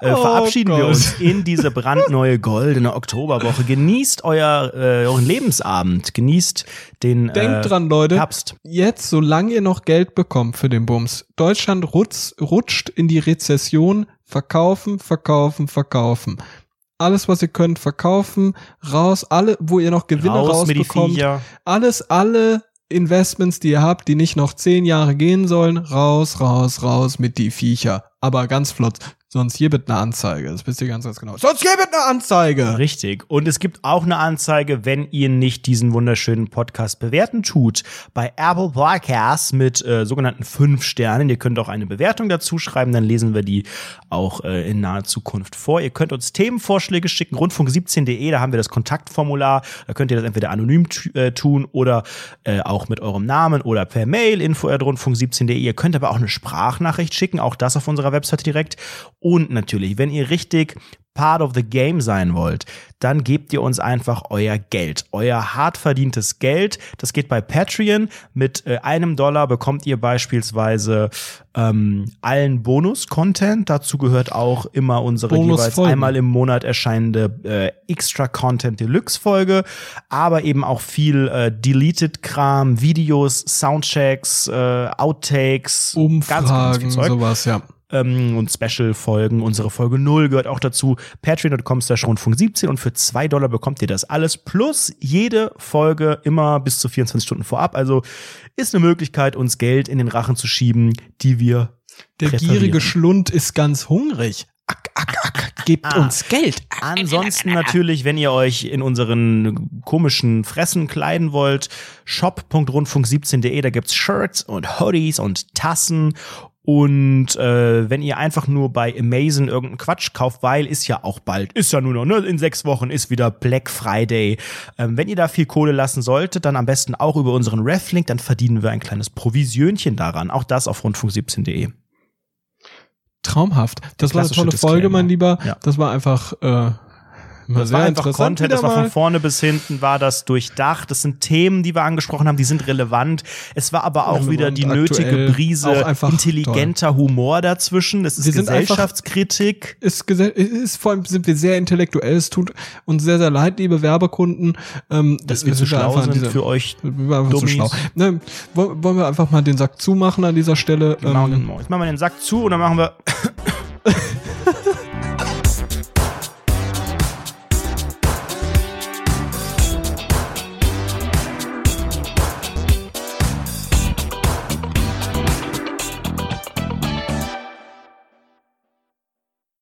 Äh, Oh verabschieden wir Gott. uns in diese brandneue goldene Oktoberwoche. Genießt euer, äh, euren Lebensabend. Genießt den Denkt äh, dran, Leute. Herbst. Jetzt, solange ihr noch Geld bekommt für den Bums, Deutschland rutz, rutscht in die Rezession. Verkaufen, verkaufen, verkaufen. Alles, was ihr könnt, verkaufen. Raus. Alle, wo ihr noch Gewinne Raus mit die rausbekommt. Viecher. alles, alle Investments, die ihr habt, die nicht noch zehn Jahre gehen sollen, raus, raus, raus mit die Viecher. Aber ganz flott. Sonst hier wird eine Anzeige. Das wisst ihr ganz, ganz genau. Sonst hier wird eine Anzeige. Richtig. Und es gibt auch eine Anzeige, wenn ihr nicht diesen wunderschönen Podcast bewerten tut. Bei Apple Podcasts mit äh, sogenannten fünf Sternen. Ihr könnt auch eine Bewertung dazu schreiben, dann lesen wir die auch äh, in naher Zukunft vor. Ihr könnt uns Themenvorschläge schicken, rundfunk17.de, da haben wir das Kontaktformular. Da könnt ihr das entweder anonym äh, tun oder äh, auch mit eurem Namen oder per Mail info@rundfunk17.de. Ihr könnt aber auch eine Sprachnachricht schicken, auch das auf unserer Webseite direkt. Und natürlich, wenn ihr richtig Part of the Game sein wollt, dann gebt ihr uns einfach euer Geld, euer hart verdientes Geld. Das geht bei Patreon. Mit äh, einem Dollar bekommt ihr beispielsweise ähm, allen Bonus-Content. Dazu gehört auch immer unsere jeweils einmal im Monat erscheinende äh, Extra Content Deluxe Folge, aber eben auch viel äh, Deleted Kram, Videos, Soundchecks, äh, Outtakes, Umfragen, sowas, ja. Ähm, und Special-Folgen. Unsere Folge 0 gehört auch dazu. Patreon.com slash Rundfunk 17 und für 2 Dollar bekommt ihr das alles. Plus jede Folge immer bis zu 24 Stunden vorab. Also ist eine Möglichkeit, uns Geld in den Rachen zu schieben, die wir Der gierige Schlund ist ganz hungrig. Ack, ack, ack, gebt Ah. uns Geld. Ansonsten [laughs] natürlich, wenn ihr euch in unseren komischen Fressen kleiden wollt, shop.rundfunk17.de, da gibt's Shirts und Hoodies und Tassen. Und äh, wenn ihr einfach nur bei Amazon irgendeinen Quatsch kauft, weil ist ja auch bald, ist ja nur noch, ne? In sechs Wochen ist wieder Black Friday. Ähm, wenn ihr da viel Kohle lassen solltet, dann am besten auch über unseren Reflink, dann verdienen wir ein kleines Provisionchen daran. Auch das auf rundfunk17.de. Traumhaft. Das war eine tolle Folge, mein Lieber. Ja. Das war einfach äh, mal Das war einfach Content, das war von vorne bis hinten, war das durchdacht. Das sind Themen, die wir angesprochen haben, die sind relevant. Es war aber auch Relevant, wieder die nötige Brise intelligenter Humor dazwischen. Das ist Wir sind einfach- Gesellschaftskritik. ist, es ist vor allem sind wir sehr intellektuell. Es tut uns sehr, sehr leid, liebe Werbekunden. Ähm, Dass wir zu schlau sind dieser- für euch. Wir sind einfach zu schlau. Ne, wollen wollen wir einfach mal den Sack zumachen an dieser Stelle? Genau, Ähm, genau. Jetzt machen wir den Sack zu und dann machen wir [laughs]